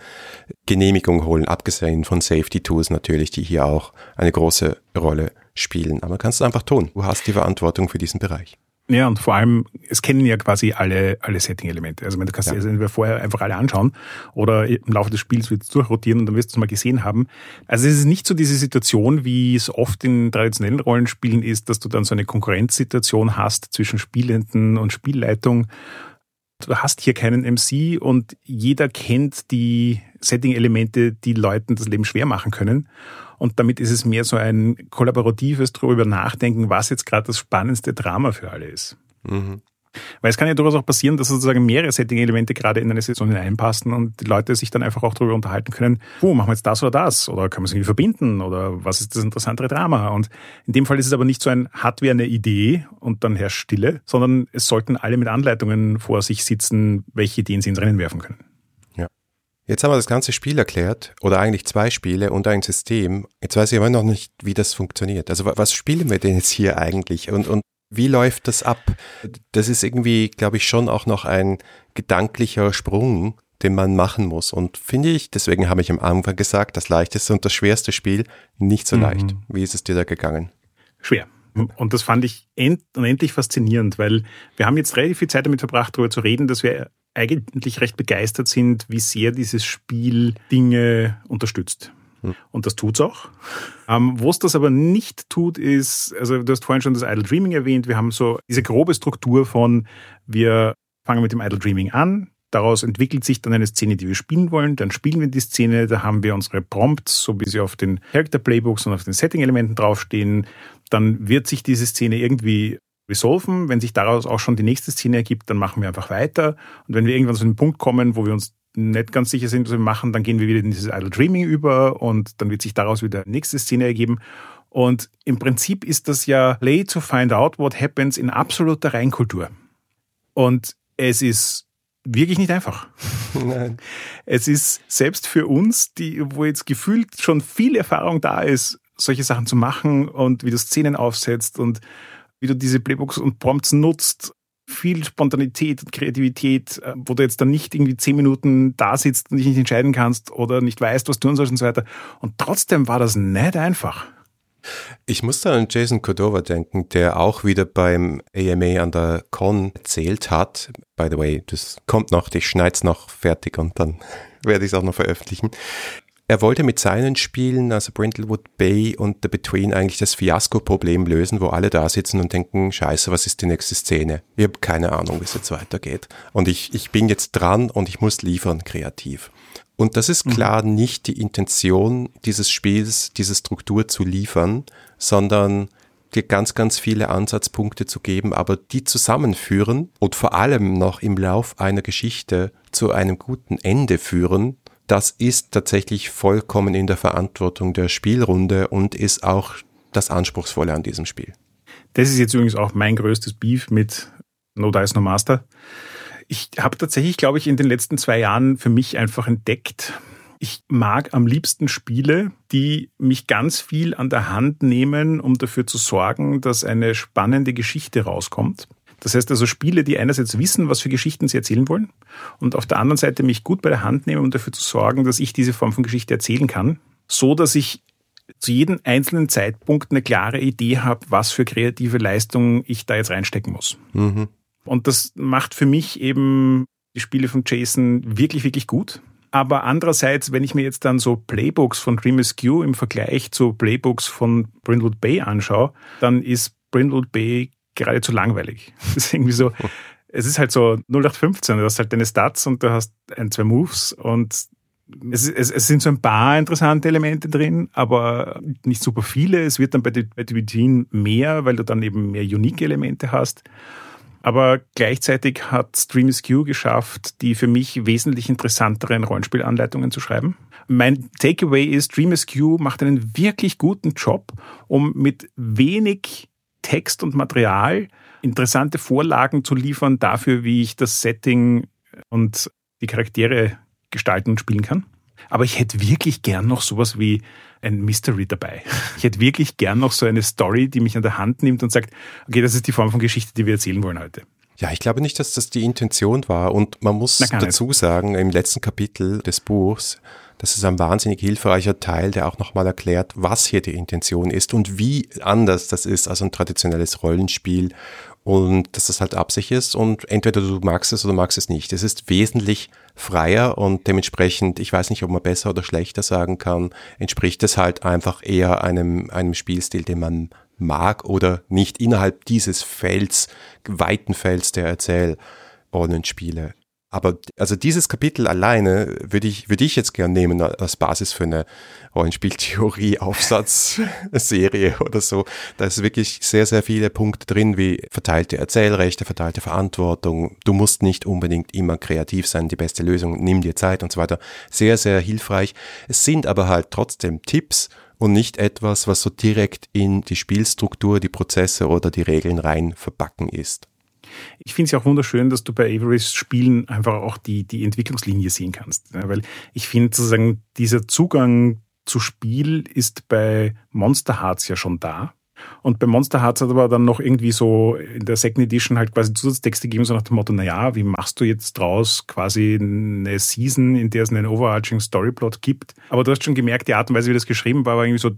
Genehmigung holen, abgesehen von Safety Tools natürlich, die hier auch eine große Rolle spielen. Aber kannst du einfach tun. Du hast die Verantwortung für diesen Bereich. Ja, und vor allem, es kennen ja quasi alle, alle Setting-Elemente. Also, du kannst ja. also vorher einfach alle anschauen oder im Laufe des Spiels wird es durchrotieren und dann wirst du es mal gesehen haben. Also, es ist nicht so diese Situation, wie es oft in traditionellen Rollenspielen ist, dass du dann so eine Konkurrenzsituation hast zwischen Spielenden und Spielleitung. Du hast hier keinen MC und jeder kennt die Setting-Elemente, die Leuten das Leben schwer machen können. Und damit ist es mehr so ein kollaboratives darüber nachdenken, was jetzt gerade das spannendste Drama für alle ist. Mhm. Weil es kann ja durchaus auch passieren, dass sozusagen mehrere Setting-Elemente gerade in eine Saison hineinpassen und die Leute sich dann einfach auch darüber unterhalten können, wo machen wir jetzt das oder das? Oder können wir es irgendwie verbinden? Oder was ist das interessantere Drama? Und in dem Fall ist es aber nicht so ein, hat wer eine Idee und dann herrscht Stille, sondern es sollten alle mit Anleitungen vor sich sitzen, welche Ideen sie ins Rennen werfen können. Jetzt haben wir das ganze Spiel erklärt, oder eigentlich zwei Spiele und ein System. Jetzt weiß ich aber noch nicht, wie das funktioniert. Also was spielen wir denn jetzt hier eigentlich und, und wie läuft das ab? Das ist irgendwie, glaube ich, schon auch noch ein gedanklicher Sprung, den man machen muss. Und finde ich, deswegen habe ich am Anfang gesagt, das leichteste und das schwerste Spiel nicht so mhm. leicht. Wie ist es dir da gegangen? Schwer. Und das fand ich end unendlich faszinierend, weil wir haben jetzt relativ viel Zeit damit verbracht, darüber zu reden, dass wir eigentlich recht begeistert sind, wie sehr dieses Spiel Dinge unterstützt. Hm. Und das tut's auch. Ähm, Was das aber nicht tut, ist, also du hast vorhin schon das Idle Dreaming erwähnt, wir haben so diese grobe Struktur von, wir fangen mit dem Idle Dreaming an, Daraus entwickelt sich dann eine Szene, die wir spielen wollen. Dann spielen wir die Szene, da haben wir unsere Prompts, so wie sie auf den Character Playbooks und auf den Setting-Elementen draufstehen. Dann wird sich diese Szene irgendwie resolven. Wenn sich daraus auch schon die nächste Szene ergibt, dann machen wir einfach weiter. Und wenn wir irgendwann zu einem Punkt kommen, wo wir uns nicht ganz sicher sind, was wir machen, dann gehen wir wieder in dieses Idle Dreaming über und dann wird sich daraus wieder die nächste Szene ergeben. Und im Prinzip ist das ja Play to find out what happens in absoluter Reinkultur. Und es ist wirklich nicht einfach. Nein. Es ist selbst für uns, die, wo jetzt gefühlt schon viel Erfahrung da ist, solche Sachen zu machen und wie du Szenen aufsetzt und wie du diese Playbooks und Prompts nutzt. Viel Spontanität und Kreativität, äh, wo du jetzt dann nicht irgendwie zehn Minuten da sitzt und dich nicht entscheiden kannst oder nicht weißt, was tun sollst und so weiter. Und trotzdem war das nicht einfach. Ich musste an Jason Cordova denken, der auch wieder beim AMA an der Con erzählt hat. By the way, das kommt noch, ich schneide es noch fertig und dann werde ich es auch noch veröffentlichen. Er wollte mit seinen Spielen, also Brindlewood Bay und The Between, eigentlich das Fiasko-Problem lösen, wo alle da sitzen und denken, scheiße, was ist die nächste Szene? Ich habe keine Ahnung, wie es jetzt weitergeht. Und ich, ich bin jetzt dran und ich muss liefern kreativ. Und das ist mhm. klar mhm. nicht die Intention dieses Spiels, diese Struktur zu liefern, sondern dir ganz, ganz viele Ansatzpunkte zu geben, aber die zusammenführen und vor allem noch im Lauf einer Geschichte zu einem guten Ende führen das ist tatsächlich vollkommen in der Verantwortung der Spielrunde und ist auch das Anspruchsvolle an diesem Spiel. Das ist jetzt übrigens auch mein größtes Beef mit No Dice No Master. Ich habe tatsächlich, glaube ich, in den letzten zwei Jahren für mich einfach entdeckt, ich mag am liebsten Spiele, die mich ganz viel an der Hand nehmen, um dafür zu sorgen, dass eine spannende Geschichte rauskommt. Das heißt also Spiele, die einerseits wissen, was für Geschichten sie erzählen wollen und auf der anderen Seite mich gut bei der Hand nehmen, um dafür zu sorgen, dass ich diese Form von Geschichte erzählen kann, so dass ich zu jedem einzelnen Zeitpunkt eine klare Idee habe, was für kreative Leistung ich da jetzt reinstecken muss. Mhm. Und das macht für mich eben die Spiele von Jason wirklich, wirklich gut. Aber andererseits, wenn ich mir jetzt dann so Playbooks von Dream Askew im Vergleich zu Playbooks von Brindlewood Bay anschaue, dann ist Brindlewood Bay geradezu langweilig. Das ist irgendwie so, es ist halt so 0815, du hast halt deine Stats und du hast ein, zwei Moves und es, es, es sind so ein paar interessante Elemente drin, aber nicht super viele. Es wird dann bei, bei mehr, weil du dann eben mehr unique Elemente hast. Aber gleichzeitig hat Stream Q geschafft, die für mich wesentlich interessanteren Rollenspielanleitungen zu schreiben. Mein Takeaway ist, Dream Q macht einen wirklich guten Job, um mit wenig Text und Material interessante Vorlagen zu liefern dafür, wie ich das Setting und die Charaktere gestalten und spielen kann. Aber ich hätte wirklich gern noch sowas wie ein Mystery dabei. Ich hätte wirklich gern noch so eine Story, die mich an der Hand nimmt und sagt, okay, das ist die Form von Geschichte, die wir erzählen wollen heute. Ja, ich glaube nicht, dass das die Intention war. Und man muss dazu nicht. sagen, im letzten Kapitel des Buchs das ist ein wahnsinnig hilfreicher Teil, der auch nochmal erklärt, was hier die Intention ist und wie anders das ist als ein traditionelles Rollenspiel und dass das halt Absicht ist und entweder du magst es oder magst es nicht. Es ist wesentlich freier und dementsprechend, ich weiß nicht, ob man besser oder schlechter sagen kann, entspricht es halt einfach eher einem, einem Spielstil, den man mag oder nicht innerhalb dieses Felds, weiten Felds der Erzählrollenspiele. Aber also dieses Kapitel alleine würde ich, würde ich jetzt gern nehmen als Basis für eine Rollenspieltheorie-Aufsatzserie oder so. Da ist wirklich sehr, sehr viele Punkte drin, wie verteilte Erzählrechte, verteilte Verantwortung. Du musst nicht unbedingt immer kreativ sein, die beste Lösung, nimm dir Zeit und so weiter. Sehr, sehr hilfreich. Es sind aber halt trotzdem Tipps und nicht etwas, was so direkt in die Spielstruktur, die Prozesse oder die Regeln rein verbacken ist. Ich finde es ja auch wunderschön, dass du bei Averys Spielen einfach auch die, die Entwicklungslinie sehen kannst. Ja, weil ich finde sozusagen, dieser Zugang zu Spiel ist bei Monster Hearts ja schon da. Und bei Monster Hearts hat aber dann noch irgendwie so in der Second Edition halt quasi Zusatztexte gegeben, so nach dem Motto, naja, wie machst du jetzt draus quasi eine Season, in der es einen overarching Storyplot gibt? Aber du hast schon gemerkt, die Art und Weise, wie das geschrieben war, war irgendwie so,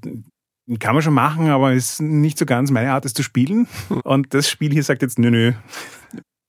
kann man schon machen, aber ist nicht so ganz meine Art, es zu spielen. Und das Spiel hier sagt jetzt, nö, nö,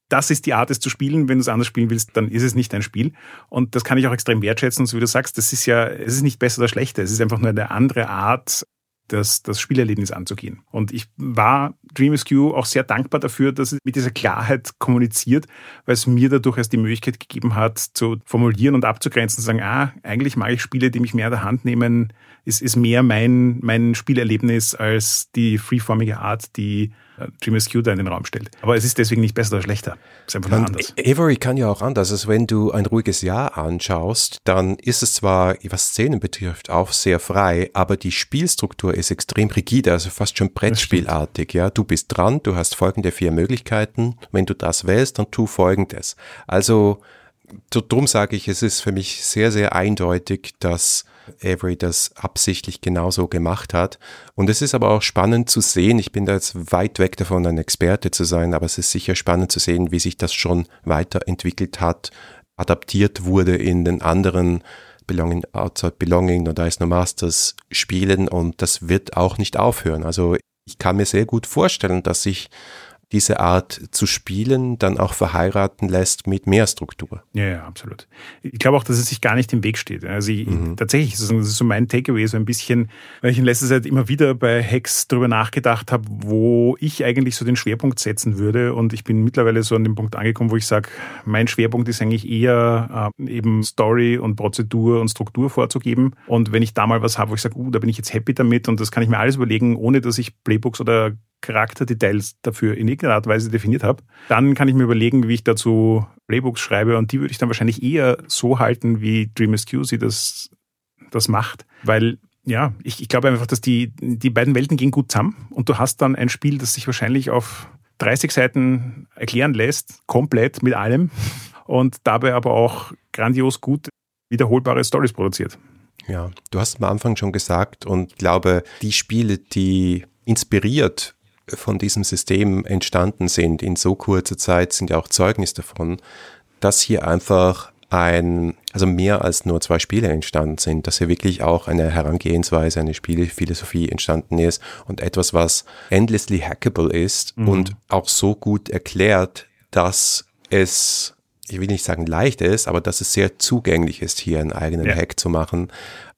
das ist die Art, es zu spielen. Wenn du es anders spielen willst, dann ist es nicht dein Spiel. Und das kann ich auch extrem wertschätzen. So wie du sagst, das ist ja, es ist nicht besser oder schlechter. Es ist einfach nur eine andere Art, das, das Spielerlebnis anzugehen. Und ich war Dream Q auch sehr dankbar dafür, dass es mit dieser Klarheit kommuniziert, weil es mir dadurch erst die Möglichkeit gegeben hat, zu formulieren und abzugrenzen, zu sagen, ah, eigentlich mag ich Spiele, die mich mehr an der Hand nehmen, ist, ist mehr mein, mein Spielerlebnis als die freeformige Art, die Dreamers Q da in den Raum stellt. Aber es ist deswegen nicht besser oder schlechter. Es ist einfach nur anders. Avery kann ja auch anders. Also wenn du ein ruhiges Jahr anschaust, dann ist es zwar, was Szenen betrifft, auch sehr frei, aber die Spielstruktur ist extrem rigide, also fast schon Brettspielartig. Ja, du bist dran, du hast folgende vier Möglichkeiten. Wenn du das wählst, dann tu folgendes. Also darum sage ich, es ist für mich sehr, sehr eindeutig, dass Avery das absichtlich genauso gemacht hat. Und es ist aber auch spannend zu sehen, ich bin da jetzt weit weg davon, ein Experte zu sein, aber es ist sicher spannend zu sehen, wie sich das schon weiterentwickelt hat, adaptiert wurde in den anderen Belonging, Outside Belonging, No Dice No Masters spielen und das wird auch nicht aufhören. Also ich kann mir sehr gut vorstellen, dass sich diese Art zu spielen dann auch verheiraten lässt mit mehr Struktur. Ja, ja, absolut. Ich glaube auch, dass es sich gar nicht im Weg steht. Also ich, mhm. tatsächlich, das ist so mein Takeaway, so ein bisschen, weil ich in letzter Zeit immer wieder bei Hacks darüber nachgedacht habe, wo ich eigentlich so den Schwerpunkt setzen würde. Und ich bin mittlerweile so an dem Punkt angekommen, wo ich sage, mein Schwerpunkt ist eigentlich eher äh, eben Story und Prozedur und Struktur vorzugeben. Und wenn ich da mal was habe, wo ich sage, uh, da bin ich jetzt happy damit und das kann ich mir alles überlegen, ohne dass ich Playbooks oder Charakterdetails dafür in irgendeiner Art und Weise definiert habe, dann kann ich mir überlegen, wie ich dazu Playbooks schreibe und die würde ich dann wahrscheinlich eher so halten, wie Dream sie das, das macht, weil ja, ich, ich glaube einfach, dass die, die beiden Welten gehen gut zusammen und du hast dann ein Spiel, das sich wahrscheinlich auf 30 Seiten erklären lässt, komplett mit allem und dabei aber auch grandios gut wiederholbare Stories produziert. Ja, du hast am Anfang schon gesagt und ich glaube, die Spiele, die inspiriert von diesem System entstanden sind in so kurzer Zeit, sind ja auch Zeugnis davon, dass hier einfach ein, also mehr als nur zwei Spiele entstanden sind, dass hier wirklich auch eine Herangehensweise, eine Spielphilosophie entstanden ist und etwas, was endlessly hackable ist mhm. und auch so gut erklärt, dass es, ich will nicht sagen leicht ist, aber dass es sehr zugänglich ist, hier einen eigenen ja. Hack zu machen.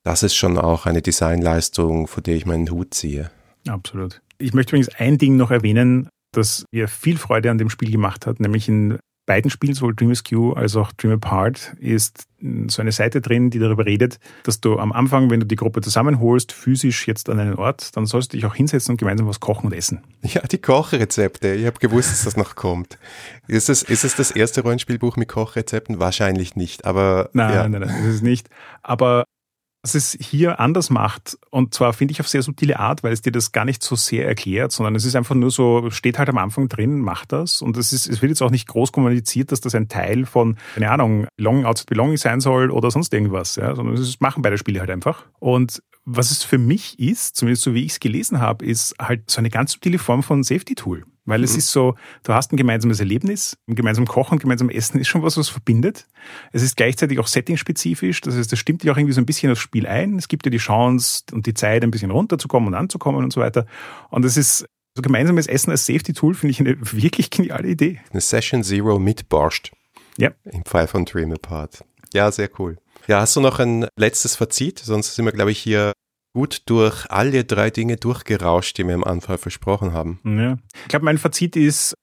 Das ist schon auch eine Designleistung, vor der ich meinen Hut ziehe. Absolut. Ich möchte übrigens ein Ding noch erwähnen, das mir viel Freude an dem Spiel gemacht hat, nämlich in beiden Spielen, sowohl Dream Askew als auch Dream Apart, ist so eine Seite drin, die darüber redet, dass du am Anfang, wenn du die Gruppe zusammenholst, physisch jetzt an einen Ort, dann sollst du dich auch hinsetzen und gemeinsam was kochen und essen. Ja, die Kochrezepte. Ich habe gewusst, dass das noch kommt. Ist es, ist es das erste Rollenspielbuch mit Kochrezepten? Wahrscheinlich nicht, aber. Nein, ja. nein, nein, das ist nicht. Aber was es hier anders macht, und zwar finde ich auf sehr subtile Art, weil es dir das gar nicht so sehr erklärt, sondern es ist einfach nur so, steht halt am Anfang drin, macht das. Und es, ist, es wird jetzt auch nicht groß kommuniziert, dass das ein Teil von, keine Ahnung, Long Outside Belonging sein soll oder sonst irgendwas, ja, sondern es machen beide Spiele halt einfach. Und was es für mich ist, zumindest so wie ich es gelesen habe, ist halt so eine ganz subtile Form von Safety-Tool. Weil mhm. es ist so, du hast ein gemeinsames Erlebnis, ein gemeinsam Kochen, gemeinsam Essen ist schon was, was verbindet. Es ist gleichzeitig auch settingspezifisch, das heißt, das stimmt dich auch irgendwie so ein bisschen aufs Spiel ein. Es gibt dir die Chance und die Zeit, ein bisschen runterzukommen und anzukommen und so weiter. Und es ist so gemeinsames Essen als Safety-Tool, finde ich eine wirklich geniale Idee. Eine Session Zero mit Borscht. Ja. Im Fall von Dream Apart. Ja, sehr cool. Ja, hast du noch ein letztes Fazit? Sonst sind wir, glaube ich, hier gut durch alle drei Dinge durchgerauscht, die wir am Anfang versprochen haben. Ja. Ich glaube, mein Fazit ist,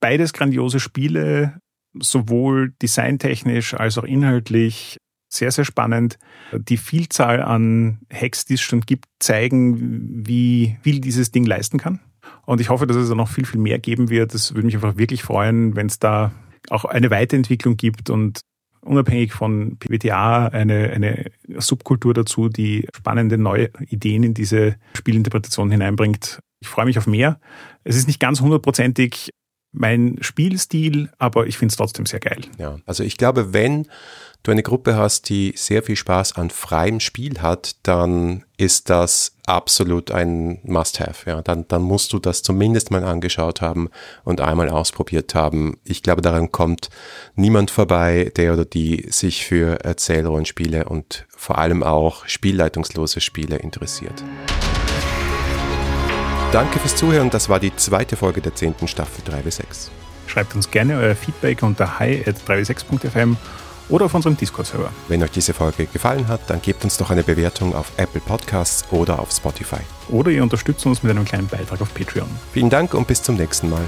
beides grandiose Spiele, sowohl designtechnisch als auch inhaltlich. Sehr, sehr spannend. Die Vielzahl an Hacks, die es schon gibt, zeigen, wie viel dieses Ding leisten kann. Und ich hoffe, dass es da noch viel, viel mehr geben wird. Es würde mich einfach wirklich freuen, wenn es da auch eine Weiterentwicklung gibt und unabhängig von PBTA eine, eine Subkultur dazu, die spannende neue Ideen in diese Spielinterpretation hineinbringt. Ich freue mich auf mehr. Es ist nicht ganz hundertprozentig mein Spielstil, aber ich finde es trotzdem sehr geil. Ja, also ich glaube, wenn du eine Gruppe hast, die sehr viel Spaß an freiem Spiel hat, dann ist das absolut ein Must-Have. Ja, dann, dann musst du das zumindest mal angeschaut haben und einmal ausprobiert haben. Ich glaube, daran kommt niemand vorbei, der oder die sich für Erzählrollenspiele und vor allem auch spielleitungslose Spiele interessiert. Danke fürs Zuhören. Das war die zweite Folge der zehnten Staffel 3 bis 6. Schreibt uns gerne euer Feedback unter hi.3w6.fm oder auf unserem Discord-Server. Wenn euch diese Folge gefallen hat, dann gebt uns doch eine Bewertung auf Apple Podcasts oder auf Spotify. Oder ihr unterstützt uns mit einem kleinen Beitrag auf Patreon. Vielen Dank und bis zum nächsten Mal.